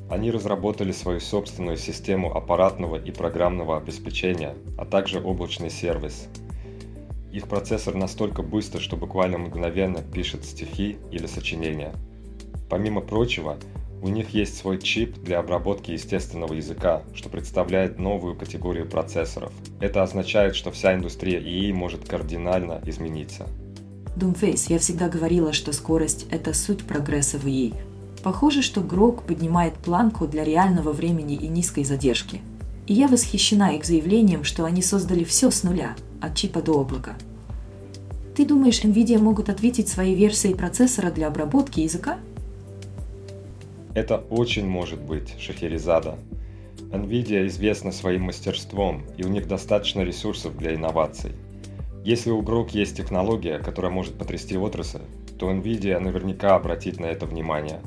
Они разработали свою собственную систему аппаратного и программного обеспечения, а также облачный сервис. Их процессор настолько быстр, что буквально мгновенно пишет стихи или сочинения. Помимо прочего, у них есть свой чип для обработки естественного языка, что представляет новую категорию процессоров. Это означает, что вся индустрия ИИ может кардинально измениться. Doomface, я всегда говорила, что скорость – это суть прогресса в ИИ. Похоже, что Грок поднимает планку для реального времени и низкой задержки. И я восхищена их заявлением, что они создали все с нуля, от чипа до облака. Ты думаешь, NVIDIA могут ответить своей версией процессора для обработки языка? Это очень может быть Шахерезада. NVIDIA известна своим мастерством, и у них достаточно ресурсов для инноваций. Если у Grok есть технология, которая может потрясти отрасль, то NVIDIA наверняка обратит на это внимание.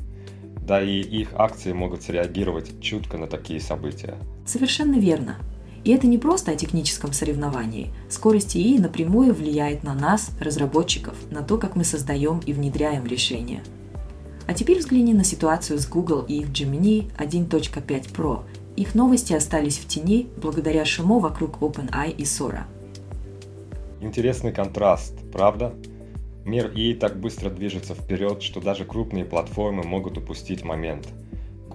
Да и их акции могут среагировать чутко на такие события. Совершенно верно. И это не просто о техническом соревновании. Скорость ИИ напрямую влияет на нас, разработчиков, на то, как мы создаем и внедряем решения – а теперь взгляни на ситуацию с Google и их Gemini 1.5 Pro. Их новости остались в тени благодаря шуму вокруг OpenAI и Sora. Интересный контраст, правда? Мир ИИ так быстро движется вперед, что даже крупные платформы могут упустить момент.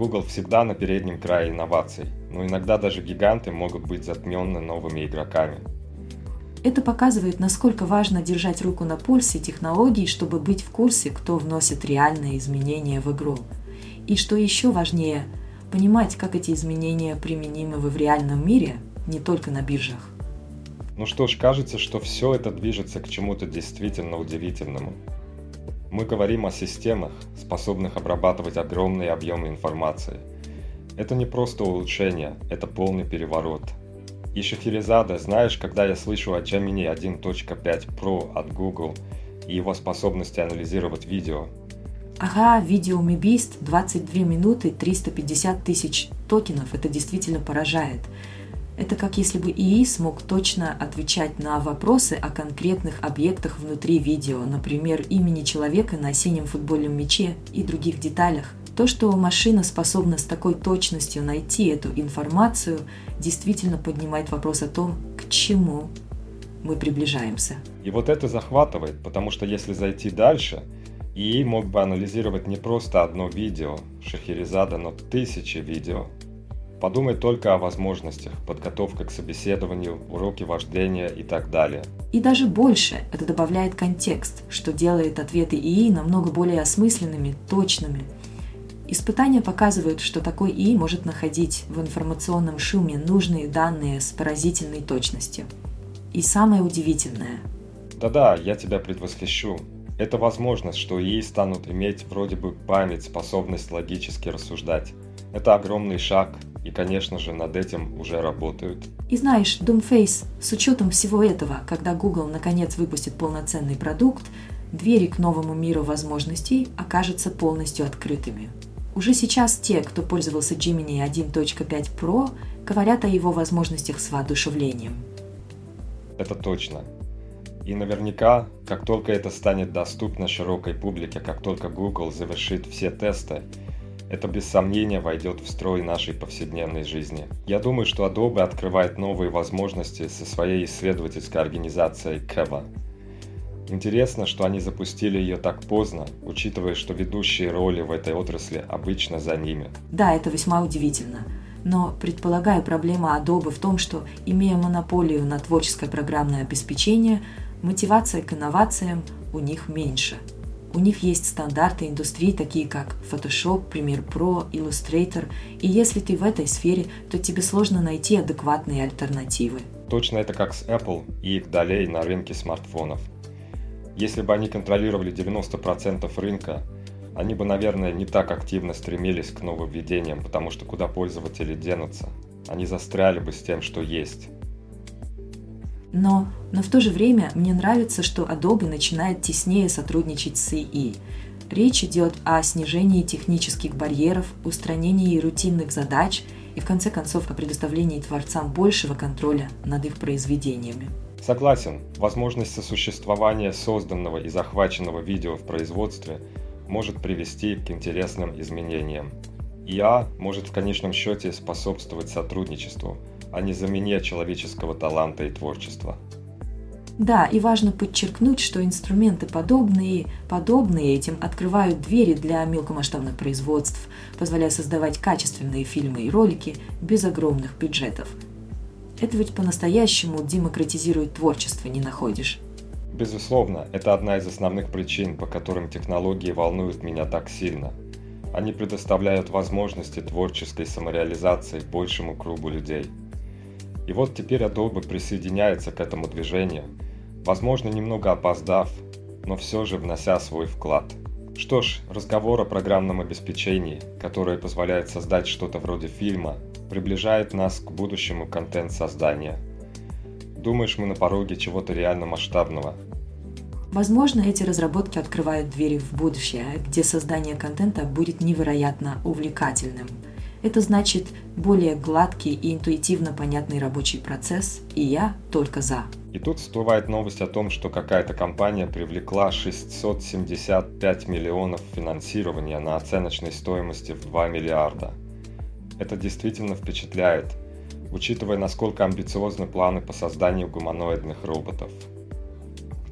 Google всегда на переднем крае инноваций, но иногда даже гиганты могут быть затмены новыми игроками – это показывает, насколько важно держать руку на пульсе технологий, чтобы быть в курсе, кто вносит реальные изменения в игру. И что еще важнее, понимать, как эти изменения применимы в реальном мире, не только на биржах. Ну что ж, кажется, что все это движется к чему-то действительно удивительному. Мы говорим о системах, способных обрабатывать огромные объемы информации. Это не просто улучшение, это полный переворот – и Шахерезада, знаешь, когда я слышу о Gemini 1.5 Pro от Google и его способности анализировать видео. Ага, видео Мебист 22 минуты 350 тысяч токенов. Это действительно поражает. Это как если бы ИИ смог точно отвечать на вопросы о конкретных объектах внутри видео, например, имени человека на синем футбольном мяче и других деталях, То, что машина способна с такой точностью найти эту информацию, действительно поднимает вопрос о том, к чему мы приближаемся. И вот это захватывает, потому что если зайти дальше, ИИ мог бы анализировать не просто одно видео Шахерезада, но тысячи видео. Подумай только о возможностях, подготовка к собеседованию, уроки вождения и так далее. И даже больше это добавляет контекст, что делает ответы ИИ намного более осмысленными, точными. Испытания показывают, что такой ИИ может находить в информационном шуме нужные данные с поразительной точностью. И самое удивительное. Да-да, я тебя предвосхищу. Это возможность, что ИИ станут иметь вроде бы память, способность логически рассуждать. Это огромный шаг, и, конечно же, над этим уже работают. И знаешь, Doomface, с учетом всего этого, когда Google наконец выпустит полноценный продукт, двери к новому миру возможностей окажутся полностью открытыми. Уже сейчас те, кто пользовался Gemini 1.5 Pro, говорят о его возможностях с воодушевлением. Это точно. И наверняка, как только это станет доступно широкой публике, как только Google завершит все тесты, это без сомнения войдет в строй нашей повседневной жизни. Я думаю, что Adobe открывает новые возможности со своей исследовательской организацией Keva. Интересно, что они запустили ее так поздно, учитывая, что ведущие роли в этой отрасли обычно за ними. Да, это весьма удивительно. Но предполагаю, проблема Adobe в том, что, имея монополию на творческое программное обеспечение, мотивация к инновациям у них меньше. У них есть стандарты индустрии, такие как Photoshop, Premiere Pro, Illustrator, и если ты в этой сфере, то тебе сложно найти адекватные альтернативы. Точно это как с Apple и долей на рынке смартфонов. Если бы они контролировали 90% рынка, они бы, наверное, не так активно стремились к нововведениям, потому что куда пользователи денутся? Они застряли бы с тем, что есть. Но, но в то же время мне нравится, что Adobe начинает теснее сотрудничать с ИИ. Речь идет о снижении технических барьеров, устранении рутинных задач и, в конце концов, о предоставлении творцам большего контроля над их произведениями. Согласен, возможность сосуществования созданного и захваченного видео в производстве может привести к интересным изменениям. ИА может в конечном счете способствовать сотрудничеству – а не замене человеческого таланта и творчества. Да, и важно подчеркнуть, что инструменты подобные, подобные этим открывают двери для мелкомасштабных производств, позволяя создавать качественные фильмы и ролики без огромных бюджетов. Это ведь по-настоящему демократизирует творчество, не находишь? Безусловно, это одна из основных причин, по которым технологии волнуют меня так сильно. Они предоставляют возможности творческой самореализации большему кругу людей – и вот теперь Adobe присоединяется к этому движению, возможно немного опоздав, но все же внося свой вклад. Что ж, разговор о программном обеспечении, которое позволяет создать что-то вроде фильма, приближает нас к будущему контент-создания. Думаешь, мы на пороге чего-то реально масштабного? Возможно, эти разработки открывают двери в будущее, где создание контента будет невероятно увлекательным – это значит более гладкий и интуитивно понятный рабочий процесс, и я только за. И тут всплывает новость о том, что какая-то компания привлекла 675 миллионов финансирования на оценочной стоимости в 2 миллиарда. Это действительно впечатляет, учитывая, насколько амбициозны планы по созданию гуманоидных роботов.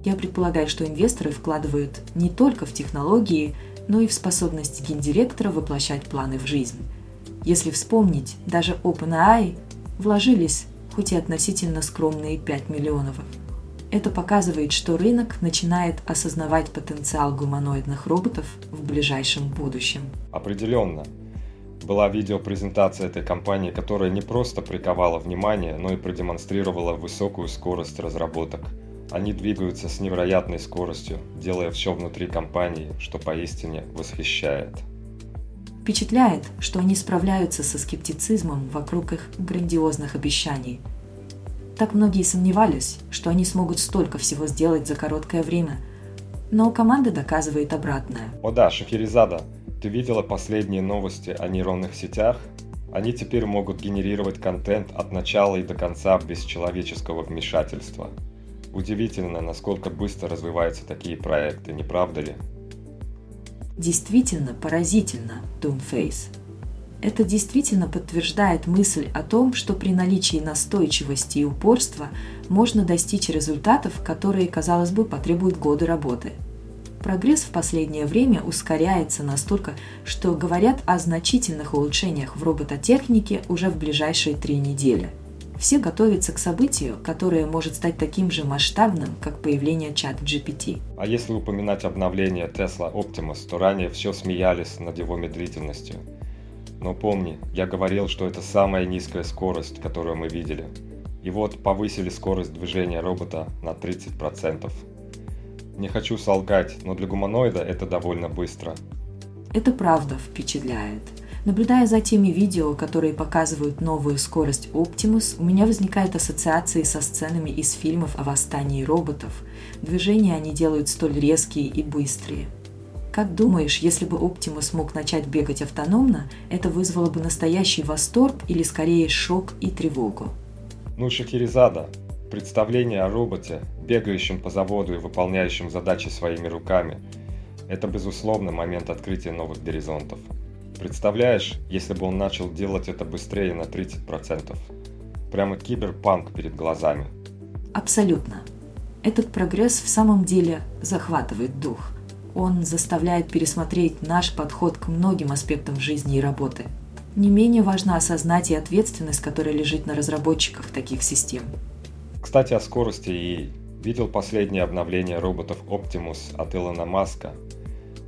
Я предполагаю, что инвесторы вкладывают не только в технологии, но и в способность гендиректора воплощать планы в жизнь. Если вспомнить, даже OpenAI вложились хоть и относительно скромные 5 миллионов. Это показывает, что рынок начинает осознавать потенциал гуманоидных роботов в ближайшем будущем. Определенно. Была видеопрезентация этой компании, которая не просто приковала внимание, но и продемонстрировала высокую скорость разработок. Они двигаются с невероятной скоростью, делая все внутри компании, что поистине восхищает. Впечатляет, что они справляются со скептицизмом вокруг их грандиозных обещаний. Так многие сомневались, что они смогут столько всего сделать за короткое время. Но команда доказывает обратное. О да, Шахерезада, ты видела последние новости о нейронных сетях? Они теперь могут генерировать контент от начала и до конца без человеческого вмешательства. Удивительно, насколько быстро развиваются такие проекты, не правда ли? Действительно поразительно, Doomface. Это действительно подтверждает мысль о том, что при наличии настойчивости и упорства можно достичь результатов, которые, казалось бы, потребуют годы работы. Прогресс в последнее время ускоряется настолько, что говорят о значительных улучшениях в робототехнике уже в ближайшие три недели. Все готовятся к событию, которое может стать таким же масштабным, как появление чат GPT. А если упоминать обновление Tesla Optimus, то ранее все смеялись над его медлительностью – но помни, я говорил, что это самая низкая скорость, которую мы видели. И вот повысили скорость движения робота на 30%. Не хочу солгать, но для гуманоида это довольно быстро. Это правда впечатляет. Наблюдая за теми видео, которые показывают новую скорость Optimus, у меня возникают ассоциации со сценами из фильмов о восстании роботов. Движения они делают столь резкие и быстрые – как думаешь, если бы Оптимус мог начать бегать автономно, это вызвало бы настоящий восторг или скорее шок и тревогу? Ну, Шахерезада, представление о роботе, бегающем по заводу и выполняющем задачи своими руками, это, безусловно, момент открытия новых горизонтов. Представляешь, если бы он начал делать это быстрее на 30%? Прямо киберпанк перед глазами. Абсолютно. Этот прогресс в самом деле захватывает дух – он заставляет пересмотреть наш подход к многим аспектам жизни и работы. Не менее важно осознать и ответственность, которая лежит на разработчиках таких систем. Кстати, о скорости и видел последнее обновление роботов Optimus от Илона Маска.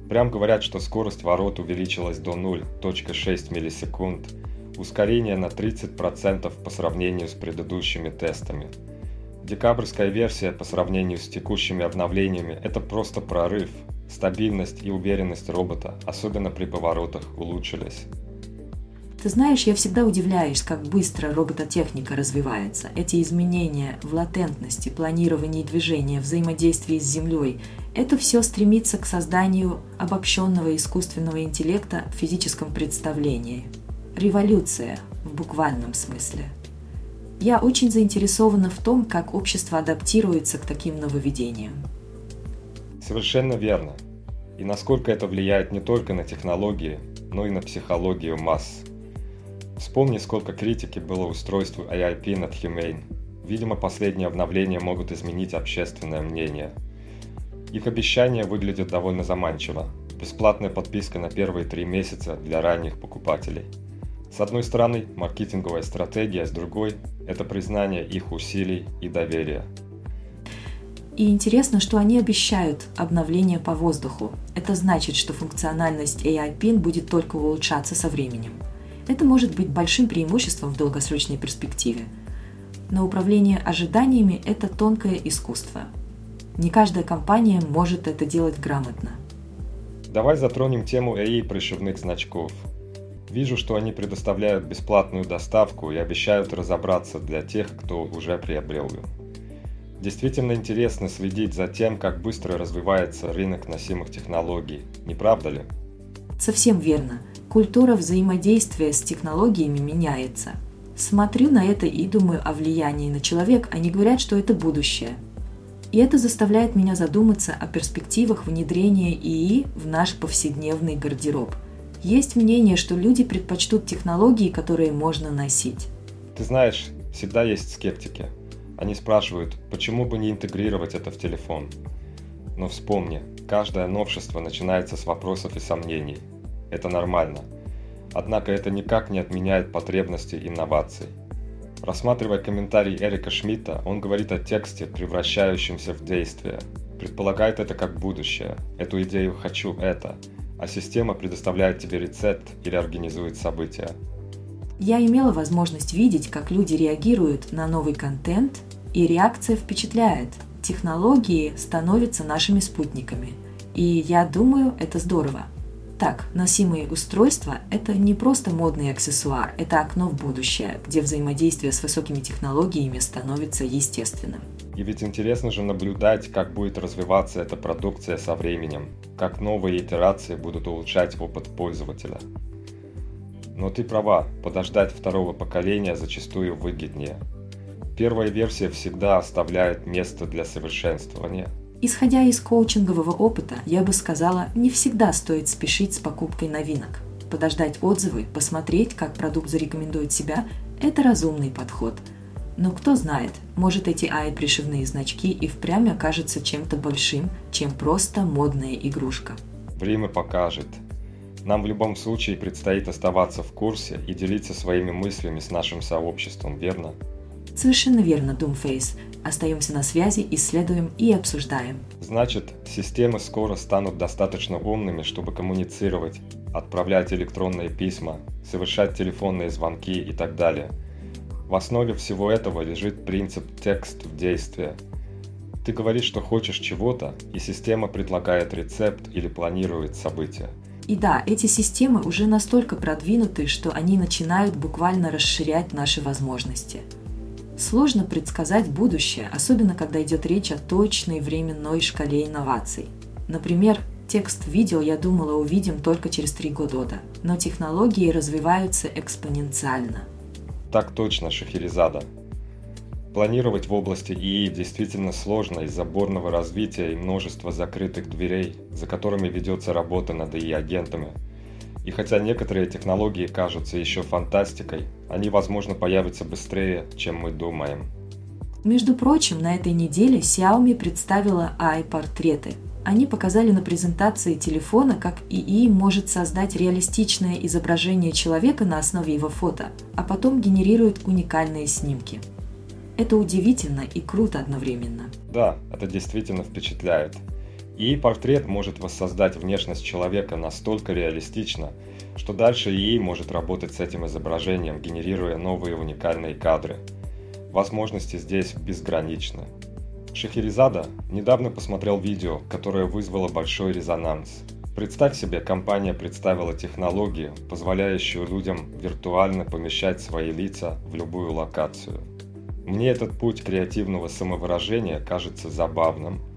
Прям говорят, что скорость ворот увеличилась до 0.6 миллисекунд, ускорение на 30% по сравнению с предыдущими тестами. Декабрьская версия по сравнению с текущими обновлениями – это просто прорыв, Стабильность и уверенность робота, особенно при поворотах, улучшились. Ты знаешь, я всегда удивляюсь, как быстро робототехника развивается. Эти изменения в латентности, планировании движения, взаимодействии с Землей – это все стремится к созданию обобщенного искусственного интеллекта в физическом представлении. Революция в буквальном смысле. Я очень заинтересована в том, как общество адаптируется к таким нововведениям. Совершенно верно. И насколько это влияет не только на технологии, но и на психологию масс. Вспомни, сколько критики было устройству AIP над Humane. Видимо, последние обновления могут изменить общественное мнение. Их обещания выглядят довольно заманчиво. Бесплатная подписка на первые три месяца для ранних покупателей. С одной стороны, маркетинговая стратегия, с другой – это признание их усилий и доверия – и интересно, что они обещают обновление по воздуху. Это значит, что функциональность AI PIN будет только улучшаться со временем. Это может быть большим преимуществом в долгосрочной перспективе. Но управление ожиданиями – это тонкое искусство. Не каждая компания может это делать грамотно. Давай затронем тему AI пришивных значков. Вижу, что они предоставляют бесплатную доставку и обещают разобраться для тех, кто уже приобрел ее. Действительно интересно следить за тем, как быстро развивается рынок носимых технологий, не правда ли? Совсем верно. Культура взаимодействия с технологиями меняется. Смотрю на это и думаю о влиянии на человека, они говорят, что это будущее. И это заставляет меня задуматься о перспективах внедрения ИИ в наш повседневный гардероб. Есть мнение, что люди предпочтут технологии, которые можно носить. Ты знаешь, всегда есть скептики – они спрашивают, почему бы не интегрировать это в телефон. Но вспомни, каждое новшество начинается с вопросов и сомнений. Это нормально. Однако это никак не отменяет потребности инноваций. Рассматривая комментарий Эрика Шмидта, он говорит о тексте, превращающемся в действие. Предполагает это как будущее. Эту идею «хочу это», а система предоставляет тебе рецепт или организует события. Я имела возможность видеть, как люди реагируют на новый контент, и реакция впечатляет. Технологии становятся нашими спутниками. И я думаю, это здорово. Так, носимые устройства – это не просто модный аксессуар, это окно в будущее, где взаимодействие с высокими технологиями становится естественным. И ведь интересно же наблюдать, как будет развиваться эта продукция со временем, как новые итерации будут улучшать опыт пользователя. Но ты права, подождать второго поколения зачастую выгоднее. Первая версия всегда оставляет место для совершенствования. Исходя из коучингового опыта, я бы сказала, не всегда стоит спешить с покупкой новинок. Подождать отзывы, посмотреть, как продукт зарекомендует себя – это разумный подход. Но кто знает, может эти AI-пришивные значки и впрямь окажутся чем-то большим, чем просто модная игрушка. Время покажет. Нам в любом случае предстоит оставаться в курсе и делиться своими мыслями с нашим сообществом, верно? Совершенно верно, Doomface. Остаемся на связи, исследуем и обсуждаем. Значит, системы скоро станут достаточно умными, чтобы коммуницировать, отправлять электронные письма, совершать телефонные звонки и так далее. В основе всего этого лежит принцип текст в действии. Ты говоришь, что хочешь чего-то, и система предлагает рецепт или планирует события. И да, эти системы уже настолько продвинуты, что они начинают буквально расширять наши возможности – Сложно предсказать будущее, особенно когда идет речь о точной временной шкале инноваций. Например, текст видео, я думала, увидим только через три года, но технологии развиваются экспоненциально. Так точно, Шахерезада. Планировать в области ИИ действительно сложно из-за бурного развития и множества закрытых дверей, за которыми ведется работа над ИИ-агентами – и хотя некоторые технологии кажутся еще фантастикой, они, возможно, появятся быстрее, чем мы думаем. Между прочим, на этой неделе Xiaomi представила AI-портреты. Они показали на презентации телефона, как ИИ может создать реалистичное изображение человека на основе его фото, а потом генерирует уникальные снимки. Это удивительно и круто одновременно. Да, это действительно впечатляет. И портрет может воссоздать внешность человека настолько реалистично, что дальше ИИ может работать с этим изображением, генерируя новые уникальные кадры. Возможности здесь безграничны. Шахерезада недавно посмотрел видео, которое вызвало большой резонанс. Представь себе, компания представила технологию, позволяющую людям виртуально помещать свои лица в любую локацию. Мне этот путь креативного самовыражения кажется забавным –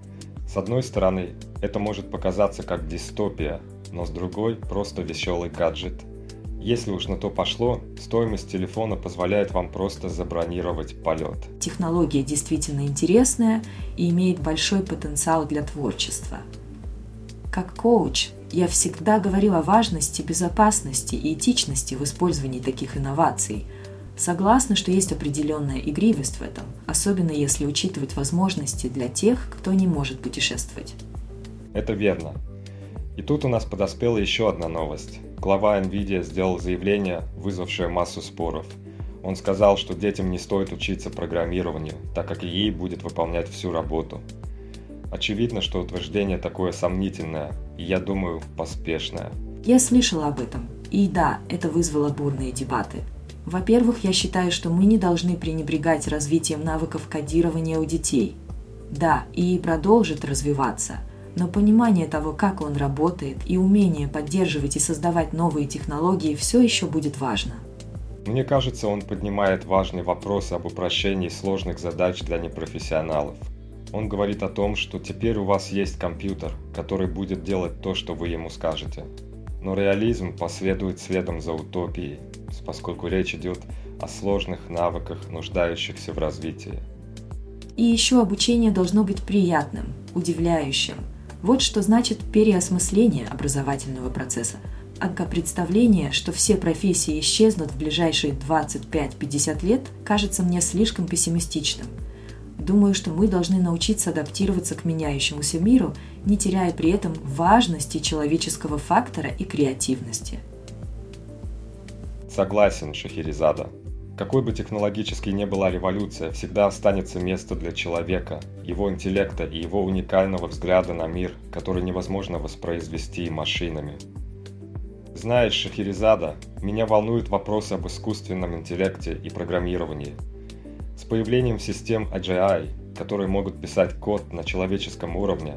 с одной стороны, это может показаться как дистопия, но с другой – просто веселый гаджет. Если уж на то пошло, стоимость телефона позволяет вам просто забронировать полет. Технология действительно интересная и имеет большой потенциал для творчества. Как коуч я всегда говорил о важности безопасности и этичности в использовании таких инноваций – Согласна, что есть определенная игривость в этом, особенно если учитывать возможности для тех, кто не может путешествовать. Это верно. И тут у нас подоспела еще одна новость. Глава NVIDIA сделал заявление, вызвавшее массу споров. Он сказал, что детям не стоит учиться программированию, так как ей будет выполнять всю работу. Очевидно, что утверждение такое сомнительное, и я думаю, поспешное. Я слышала об этом. И да, это вызвало бурные дебаты – во-первых, я считаю, что мы не должны пренебрегать развитием навыков кодирования у детей. Да, и продолжит развиваться, но понимание того, как он работает, и умение поддерживать и создавать новые технологии все еще будет важно. Мне кажется, он поднимает важный вопрос об упрощении сложных задач для непрофессионалов. Он говорит о том, что теперь у вас есть компьютер, который будет делать то, что вы ему скажете. Но реализм последует следом за утопией, поскольку речь идет о сложных навыках, нуждающихся в развитии. И еще обучение должно быть приятным, удивляющим. Вот что значит переосмысление образовательного процесса. Однако представление, что все профессии исчезнут в ближайшие 25-50 лет, кажется мне слишком пессимистичным. Думаю, что мы должны научиться адаптироваться к меняющемуся миру, не теряя при этом важности человеческого фактора и креативности. Согласен, Шахерезада. Какой бы технологически ни была революция, всегда останется место для человека, его интеллекта и его уникального взгляда на мир, который невозможно воспроизвести машинами. Знаешь, Шахерезада, меня волнует вопрос об искусственном интеллекте и программировании. С появлением систем AGI, которые могут писать код на человеческом уровне,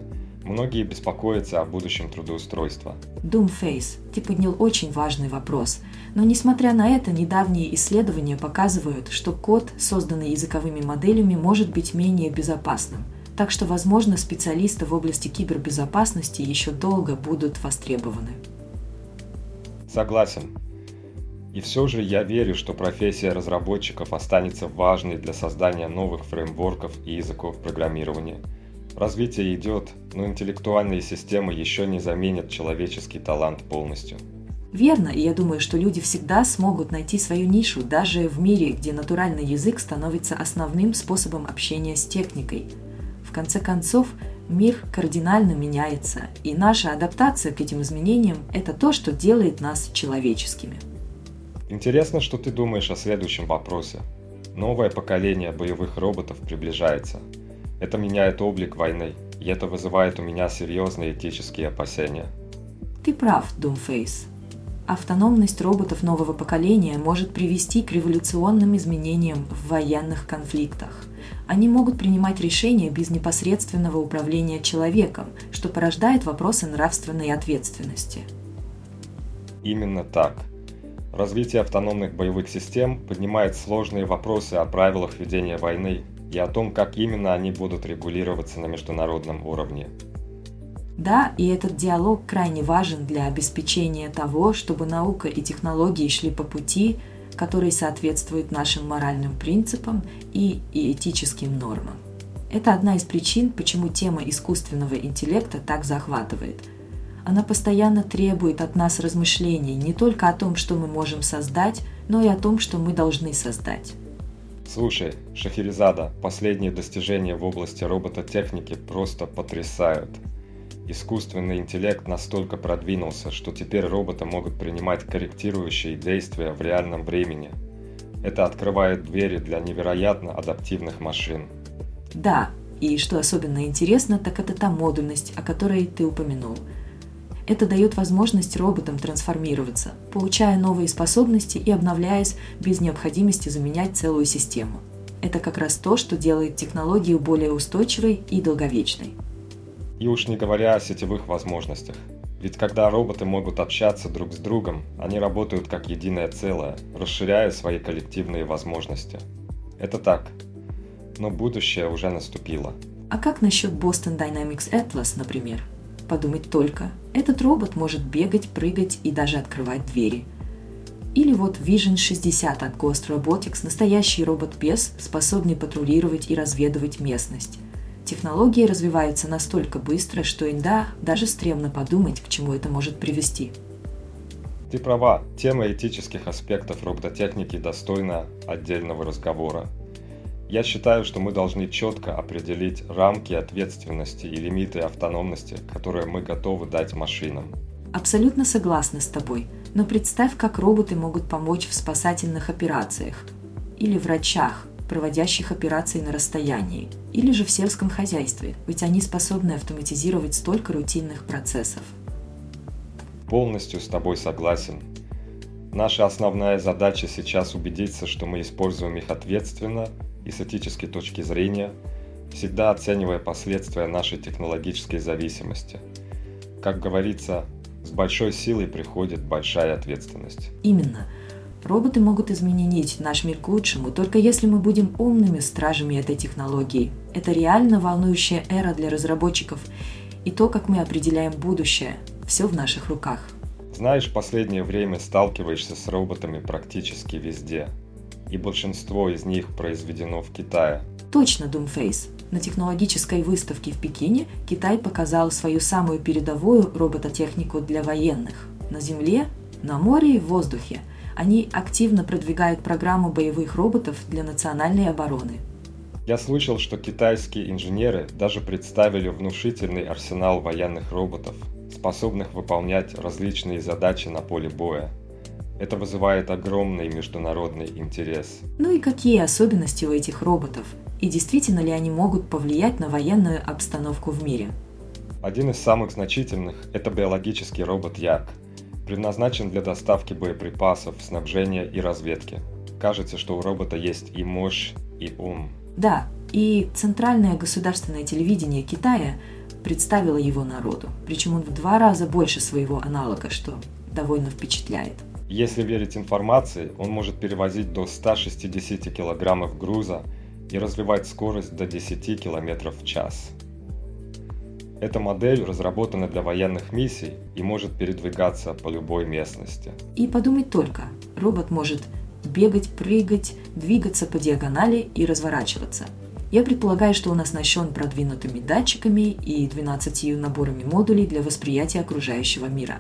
многие беспокоятся о будущем трудоустройства. Doomface, ты поднял очень важный вопрос – но несмотря на это, недавние исследования показывают, что код, созданный языковыми моделями, может быть менее безопасным. Так что, возможно, специалисты в области кибербезопасности еще долго будут востребованы. Согласен. И все же я верю, что профессия разработчиков останется важной для создания новых фреймворков и языков программирования. Развитие идет, но интеллектуальные системы еще не заменят человеческий талант полностью. Верно, и я думаю, что люди всегда смогут найти свою нишу, даже в мире, где натуральный язык становится основным способом общения с техникой. В конце концов, мир кардинально меняется, и наша адаптация к этим изменениям – это то, что делает нас человеческими. Интересно, что ты думаешь о следующем вопросе. Новое поколение боевых роботов приближается. Это меняет облик войны, и это вызывает у меня серьезные этические опасения. Ты прав, Думфейс. Автономность роботов нового поколения может привести к революционным изменениям в военных конфликтах. Они могут принимать решения без непосредственного управления человеком, что порождает вопросы нравственной ответственности. Именно так. Развитие автономных боевых систем поднимает сложные вопросы о правилах ведения войны и о том, как именно они будут регулироваться на международном уровне. Да, и этот диалог крайне важен для обеспечения того, чтобы наука и технологии шли по пути, который соответствует нашим моральным принципам и, и этическим нормам. Это одна из причин, почему тема искусственного интеллекта так захватывает. Она постоянно требует от нас размышлений не только о том, что мы можем создать, но и о том, что мы должны создать. Слушай, Шахерезада, последние достижения в области робототехники просто потрясают – Искусственный интеллект настолько продвинулся, что теперь роботы могут принимать корректирующие действия в реальном времени. Это открывает двери для невероятно адаптивных машин. Да, и что особенно интересно, так это та модульность, о которой ты упомянул. Это дает возможность роботам трансформироваться, получая новые способности и обновляясь без необходимости заменять целую систему. Это как раз то, что делает технологию более устойчивой и долговечной. И уж не говоря о сетевых возможностях. Ведь когда роботы могут общаться друг с другом, они работают как единое целое, расширяя свои коллективные возможности. Это так. Но будущее уже наступило. А как насчет Boston Dynamics Atlas, например? Подумать только, этот робот может бегать, прыгать и даже открывать двери. Или вот Vision 60 от Ghost Robotics – настоящий робот-пес, способный патрулировать и разведывать местность. Технологии развиваются настолько быстро, что иногда даже стремно подумать, к чему это может привести. Ты права, тема этических аспектов робототехники достойна отдельного разговора. Я считаю, что мы должны четко определить рамки ответственности и лимиты автономности, которые мы готовы дать машинам. Абсолютно согласна с тобой, но представь, как роботы могут помочь в спасательных операциях или врачах, проводящих операции на расстоянии, или же в сельском хозяйстве, ведь они способны автоматизировать столько рутинных процессов. Полностью с тобой согласен. Наша основная задача сейчас убедиться, что мы используем их ответственно и с этической точки зрения, всегда оценивая последствия нашей технологической зависимости. Как говорится, с большой силой приходит большая ответственность. Именно – Роботы могут изменить наш мир к лучшему, только если мы будем умными стражами этой технологии. Это реально волнующая эра для разработчиков. И то, как мы определяем будущее, все в наших руках. Знаешь, в последнее время сталкиваешься с роботами практически везде. И большинство из них произведено в Китае. Точно, Doomface. На технологической выставке в Пекине Китай показал свою самую передовую робототехнику для военных. На земле, на море и в воздухе – они активно продвигают программу боевых роботов для национальной обороны. Я слышал, что китайские инженеры даже представили внушительный арсенал военных роботов, способных выполнять различные задачи на поле боя. Это вызывает огромный международный интерес. Ну и какие особенности у этих роботов? И действительно ли они могут повлиять на военную обстановку в мире? Один из самых значительных – это биологический робот Як – предназначен для доставки боеприпасов, снабжения и разведки. Кажется, что у робота есть и мощь, и ум. Да, и Центральное государственное телевидение Китая представило его народу. Причем он в два раза больше своего аналога, что довольно впечатляет. Если верить информации, он может перевозить до 160 килограммов груза и развивать скорость до 10 километров в час. Эта модель разработана для военных миссий и может передвигаться по любой местности. И подумать только, робот может бегать, прыгать, двигаться по диагонали и разворачиваться. Я предполагаю, что он оснащен продвинутыми датчиками и 12 наборами модулей для восприятия окружающего мира.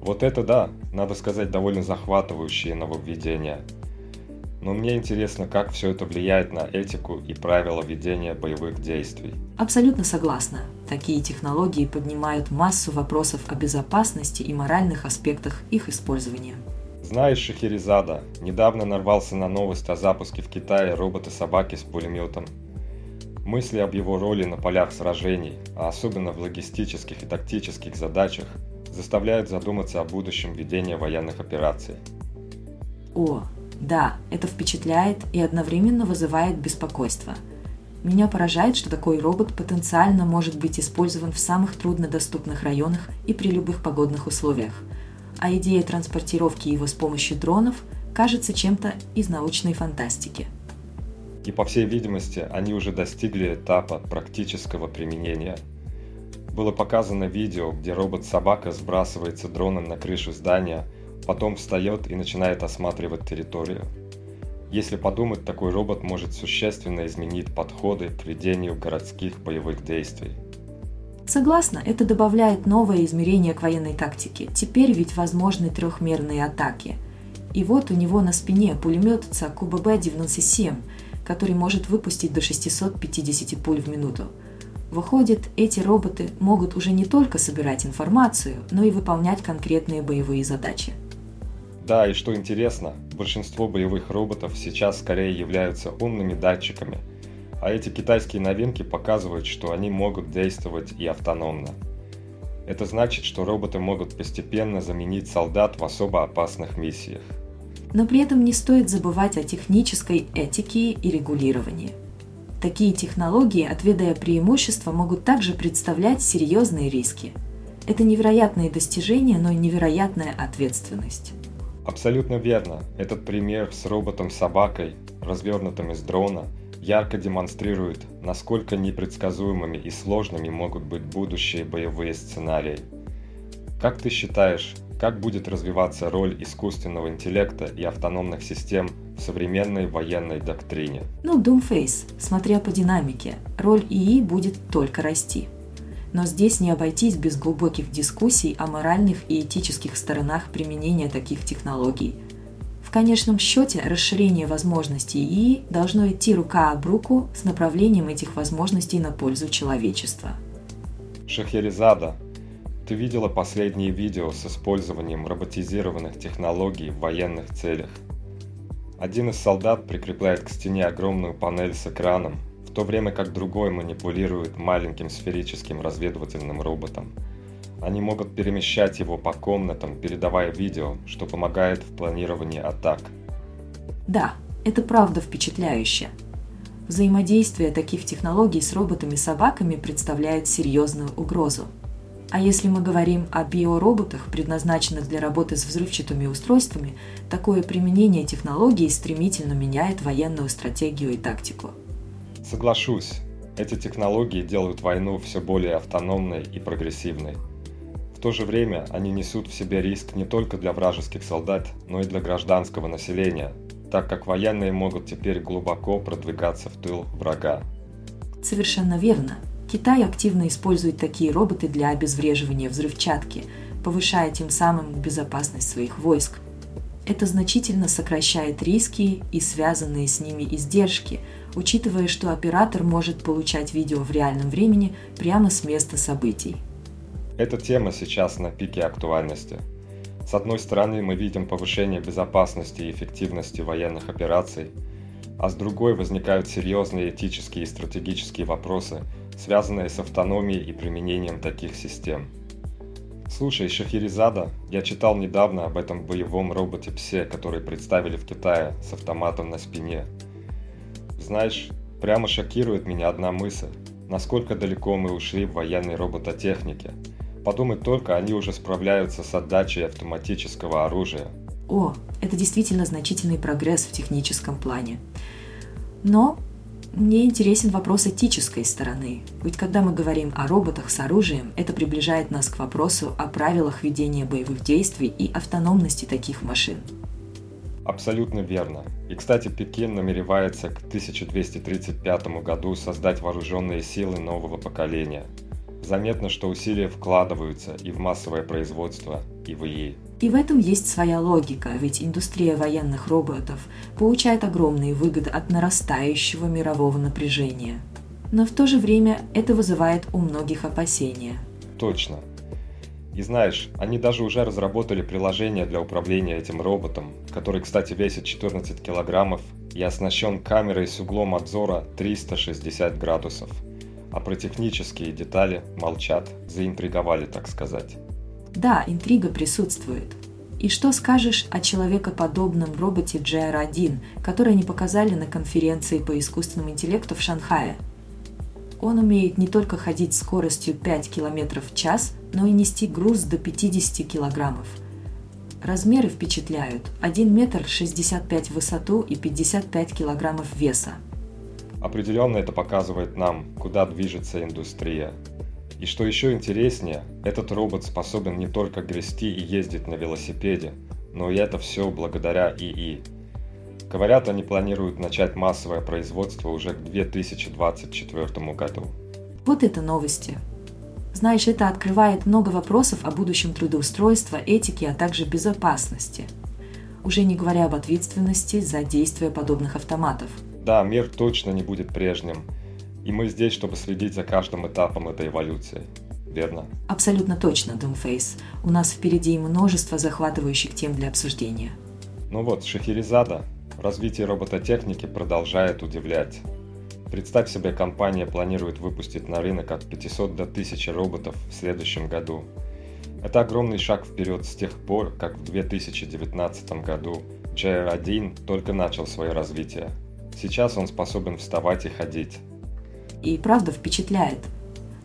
Вот это да, надо сказать, довольно захватывающие нововведения. Но мне интересно, как все это влияет на этику и правила ведения боевых действий. Абсолютно согласна. Такие технологии поднимают массу вопросов о безопасности и моральных аспектах их использования. Знаешь, Шахерезада, недавно нарвался на новость о запуске в Китае робота-собаки с пулеметом. Мысли об его роли на полях сражений, а особенно в логистических и тактических задачах, заставляют задуматься о будущем ведения военных операций. О, да, это впечатляет и одновременно вызывает беспокойство. Меня поражает, что такой робот потенциально может быть использован в самых труднодоступных районах и при любых погодных условиях – а идея транспортировки его с помощью дронов кажется чем-то из научной фантастики. И по всей видимости, они уже достигли этапа практического применения. Было показано видео, где робот-собака сбрасывается дроном на крышу здания, потом встает и начинает осматривать территорию. Если подумать, такой робот может существенно изменить подходы к ведению городских боевых действий. Согласна, это добавляет новое измерение к военной тактике. Теперь ведь возможны трехмерные атаки. И вот у него на спине пулемет Цакуба Б-97, который может выпустить до 650 пуль в минуту. Выходит, эти роботы могут уже не только собирать информацию, но и выполнять конкретные боевые задачи. Да, и что интересно, большинство боевых роботов сейчас скорее являются умными датчиками – а эти китайские новинки показывают, что они могут действовать и автономно. Это значит, что роботы могут постепенно заменить солдат в особо опасных миссиях. Но при этом не стоит забывать о технической этике и регулировании. Такие технологии, отведая преимущества, могут также представлять серьезные риски. Это невероятные достижения, но и невероятная ответственность. Абсолютно верно. Этот пример с роботом-собакой, развернутым из дрона – ярко демонстрирует, насколько непредсказуемыми и сложными могут быть будущие боевые сценарии. Как ты считаешь, как будет развиваться роль искусственного интеллекта и автономных систем современной военной доктрине? Ну, Doomface, смотря по динамике, роль ИИ будет только расти. Но здесь не обойтись без глубоких дискуссий о моральных и этических сторонах применения таких технологий – в конечном счете расширение возможностей ИИ должно идти рука об руку с направлением этих возможностей на пользу человечества. Шахерезада, ты видела последние видео с использованием роботизированных технологий в военных целях. Один из солдат прикрепляет к стене огромную панель с экраном, в то время как другой манипулирует маленьким сферическим разведывательным роботом – они могут перемещать его по комнатам, передавая видео, что помогает в планировании атак. Да, это правда впечатляюще. Взаимодействие таких технологий с роботами-собаками представляет серьезную угрозу. А если мы говорим о биороботах, предназначенных для работы с взрывчатыми устройствами, такое применение технологий стремительно меняет военную стратегию и тактику. Соглашусь, эти технологии делают войну все более автономной и прогрессивной. В то же время они несут в себе риск не только для вражеских солдат, но и для гражданского населения, так как военные могут теперь глубоко продвигаться в тыл врага. Совершенно верно. Китай активно использует такие роботы для обезвреживания взрывчатки, повышая тем самым безопасность своих войск. Это значительно сокращает риски и связанные с ними издержки, учитывая, что оператор может получать видео в реальном времени прямо с места событий. Эта тема сейчас на пике актуальности. С одной стороны, мы видим повышение безопасности и эффективности военных операций, а с другой возникают серьезные этические и стратегические вопросы, связанные с автономией и применением таких систем. Слушай, Шахерезада, я читал недавно об этом боевом роботе Псе, который представили в Китае с автоматом на спине. Знаешь, прямо шокирует меня одна мысль, насколько далеко мы ушли в военной робототехнике – Подумать только, они уже справляются с отдачей автоматического оружия. О, это действительно значительный прогресс в техническом плане. Но мне интересен вопрос этической стороны. Ведь когда мы говорим о роботах с оружием, это приближает нас к вопросу о правилах ведения боевых действий и автономности таких машин. Абсолютно верно. И, кстати, Пекин намеревается к 1235 году создать вооруженные силы нового поколения. Заметно, что усилия вкладываются и в массовое производство, и в ИИ. И в этом есть своя логика, ведь индустрия военных роботов получает огромные выгоды от нарастающего мирового напряжения. Но в то же время это вызывает у многих опасения. Точно. И знаешь, они даже уже разработали приложение для управления этим роботом, который, кстати, весит 14 килограммов и оснащен камерой с углом обзора 360 градусов. А про технические детали молчат, заинтриговали, так сказать. Да, интрига присутствует. И что скажешь о человекоподобном роботе GR1, который они показали на конференции по искусственному интеллекту в Шанхае – он умеет не только ходить скоростью 5 км в час, но и нести груз до 50 килограммов. Размеры впечатляют. 1 метр 65 в высоту и 55 килограммов веса. Определенно это показывает нам, куда движется индустрия. И что еще интереснее, этот робот способен не только грести и ездить на велосипеде, но и это все благодаря ИИ. Говорят, они планируют начать массовое производство уже к 2024 году. Вот это новости. Знаешь, это открывает много вопросов о будущем трудоустройства, этике, а также безопасности. Уже не говоря об ответственности за действия подобных автоматов. Да, мир точно не будет прежним. И мы здесь, чтобы следить за каждым этапом этой эволюции. Верно? Абсолютно точно, Думфейс. У нас впереди множество захватывающих тем для обсуждения. Ну вот, Шахерезада, Развитие робототехники продолжает удивлять. Представь себе, компания планирует выпустить на рынок от 500 до 1000 роботов в следующем году. Это огромный шаг вперед с тех пор, как в 2019 году JR1 только начал свое развитие. Сейчас он способен вставать и ходить. И правда впечатляет.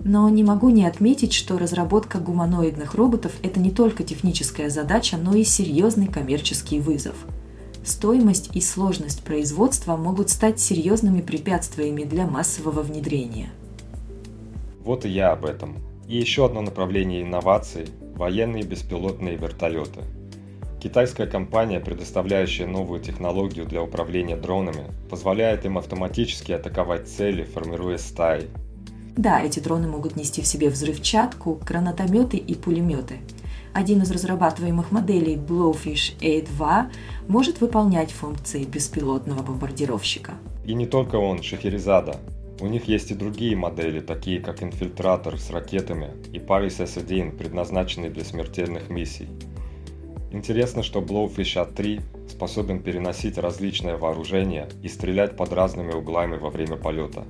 Но не могу не отметить, что разработка гуманоидных роботов – это не только техническая задача, но и серьезный коммерческий вызов – стоимость и сложность производства могут стать серьезными препятствиями для массового внедрения. Вот и я об этом. И еще одно направление инноваций – военные беспилотные вертолеты. Китайская компания, предоставляющая новую технологию для управления дронами, позволяет им автоматически атаковать цели, формируя стаи. Да, эти дроны могут нести в себе взрывчатку, гранатометы и пулеметы – один из разрабатываемых моделей Blowfish A2 может выполнять функции беспилотного бомбардировщика. И не только он, Шахерезада. У них есть и другие модели, такие как инфильтратор с ракетами и Paris S1, предназначенный для смертельных миссий. Интересно, что Blowfish A3 способен переносить различное вооружение и стрелять под разными углами во время полета.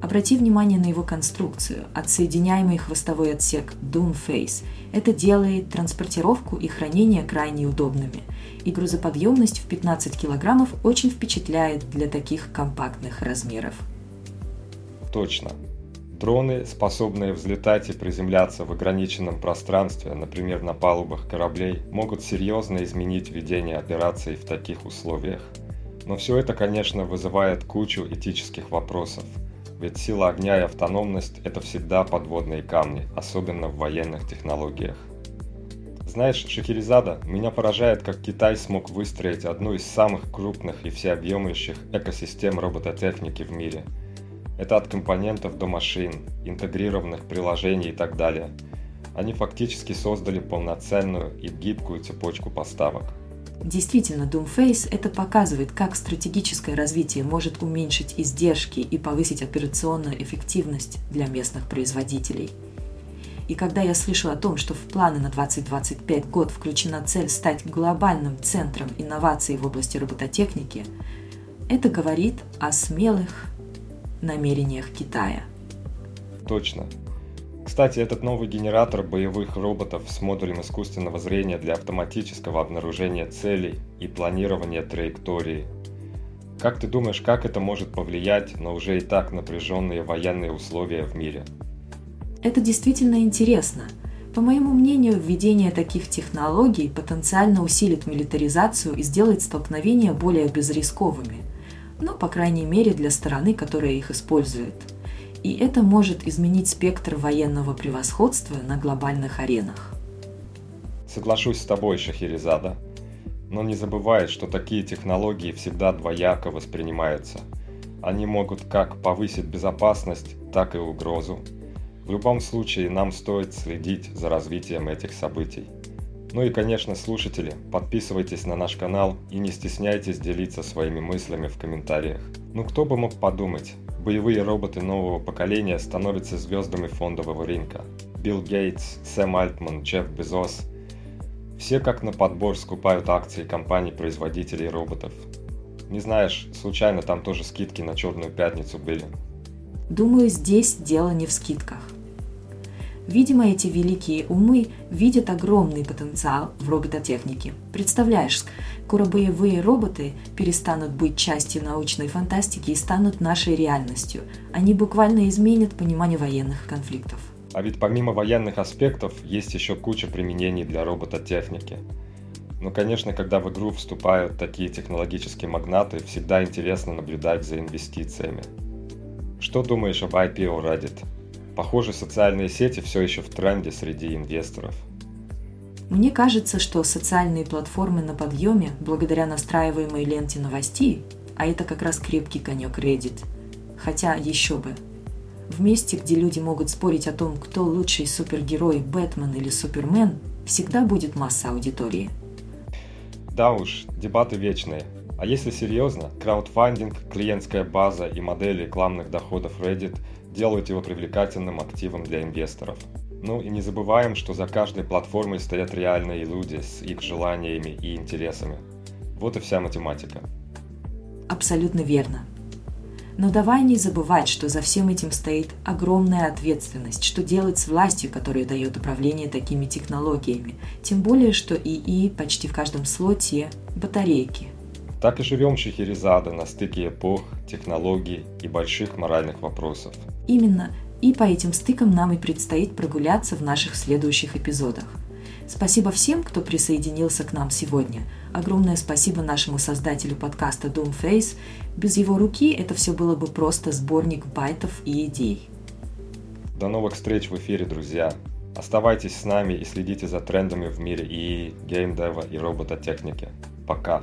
Обрати внимание на его конструкцию, отсоединяемый хвостовой отсек Doom Face. Это делает транспортировку и хранение крайне удобными. И грузоподъемность в 15 килограммов очень впечатляет для таких компактных размеров. Точно. Дроны, способные взлетать и приземляться в ограниченном пространстве, например, на палубах кораблей, могут серьезно изменить ведение операций в таких условиях. Но все это, конечно, вызывает кучу этических вопросов – ведь сила огня и автономность – это всегда подводные камни, особенно в военных технологиях. Знаешь, Шахерезада, меня поражает, как Китай смог выстроить одну из самых крупных и всеобъемлющих экосистем робототехники в мире. Это от компонентов до машин, интегрированных приложений и так далее. Они фактически создали полноценную и гибкую цепочку поставок. Действительно, Doomface это показывает, как стратегическое развитие может уменьшить издержки и повысить операционную эффективность для местных производителей. И когда я слышу о том, что в планы на 2025 год включена цель стать глобальным центром инноваций в области робототехники, это говорит о смелых намерениях Китая. Точно. Кстати, этот новый генератор боевых роботов с модулем искусственного зрения для автоматического обнаружения целей и планирования траектории. Как ты думаешь, как это может повлиять на уже и так напряженные военные условия в мире? Это действительно интересно. По моему мнению, введение таких технологий потенциально усилит милитаризацию и сделает столкновения более безрисковыми. Ну, по крайней мере, для стороны, которая их использует – и это может изменить спектр военного превосходства на глобальных аренах. Соглашусь с тобой, Шахерезада. Но не забывай, что такие технологии всегда двояко воспринимаются. Они могут как повысить безопасность, так и угрозу. В любом случае нам стоит следить за развитием этих событий. Ну и, конечно, слушатели, подписывайтесь на наш канал и не стесняйтесь делиться своими мыслями в комментариях. Ну кто бы мог подумать, боевые роботы нового поколения становятся звездами фондового рынка. Билл Гейтс, Сэм Альтман, Джефф Безос – все как на подбор скупают акции компаний-производителей роботов. Не знаешь, случайно там тоже скидки на Черную Пятницу были? Думаю, здесь дело не в скидках. Видимо, эти великие умы видят огромный потенциал в робототехнике. Представляешь, скоро боевые роботы перестанут быть частью научной фантастики и станут нашей реальностью. Они буквально изменят понимание военных конфликтов. А ведь помимо военных аспектов есть еще куча применений для робототехники. Ну, конечно, когда в игру вступают такие технологические магнаты, всегда интересно наблюдать за инвестициями. Что думаешь об IPO Reddit? Похоже, социальные сети все еще в тренде среди инвесторов. Мне кажется, что социальные платформы на подъеме благодаря настраиваемой ленте новостей, а это как раз крепкий конек Reddit. Хотя еще бы, в месте, где люди могут спорить о том, кто лучший супергерой, Бэтмен или Супермен, всегда будет масса аудитории. Да уж, дебаты вечные. А если серьезно, краудфандинг, клиентская база и модели рекламных доходов Reddit делают его привлекательным активом для инвесторов. Ну и не забываем, что за каждой платформой стоят реальные люди с их желаниями и интересами. Вот и вся математика. Абсолютно верно. Но давай не забывать, что за всем этим стоит огромная ответственность, что делать с властью, которая дает управление такими технологиями. Тем более, что ИИ почти в каждом слоте батарейки. Так и живем Шахерезада на стыке эпох, технологий и больших моральных вопросов. Именно. И по этим стыкам нам и предстоит прогуляться в наших следующих эпизодах. Спасибо всем, кто присоединился к нам сегодня. Огромное спасибо нашему создателю подкаста Doomface. Без его руки это все было бы просто сборник байтов и идей. До новых встреч в эфире, друзья. Оставайтесь с нами и следите за трендами в мире и геймдева и робототехники. Пока.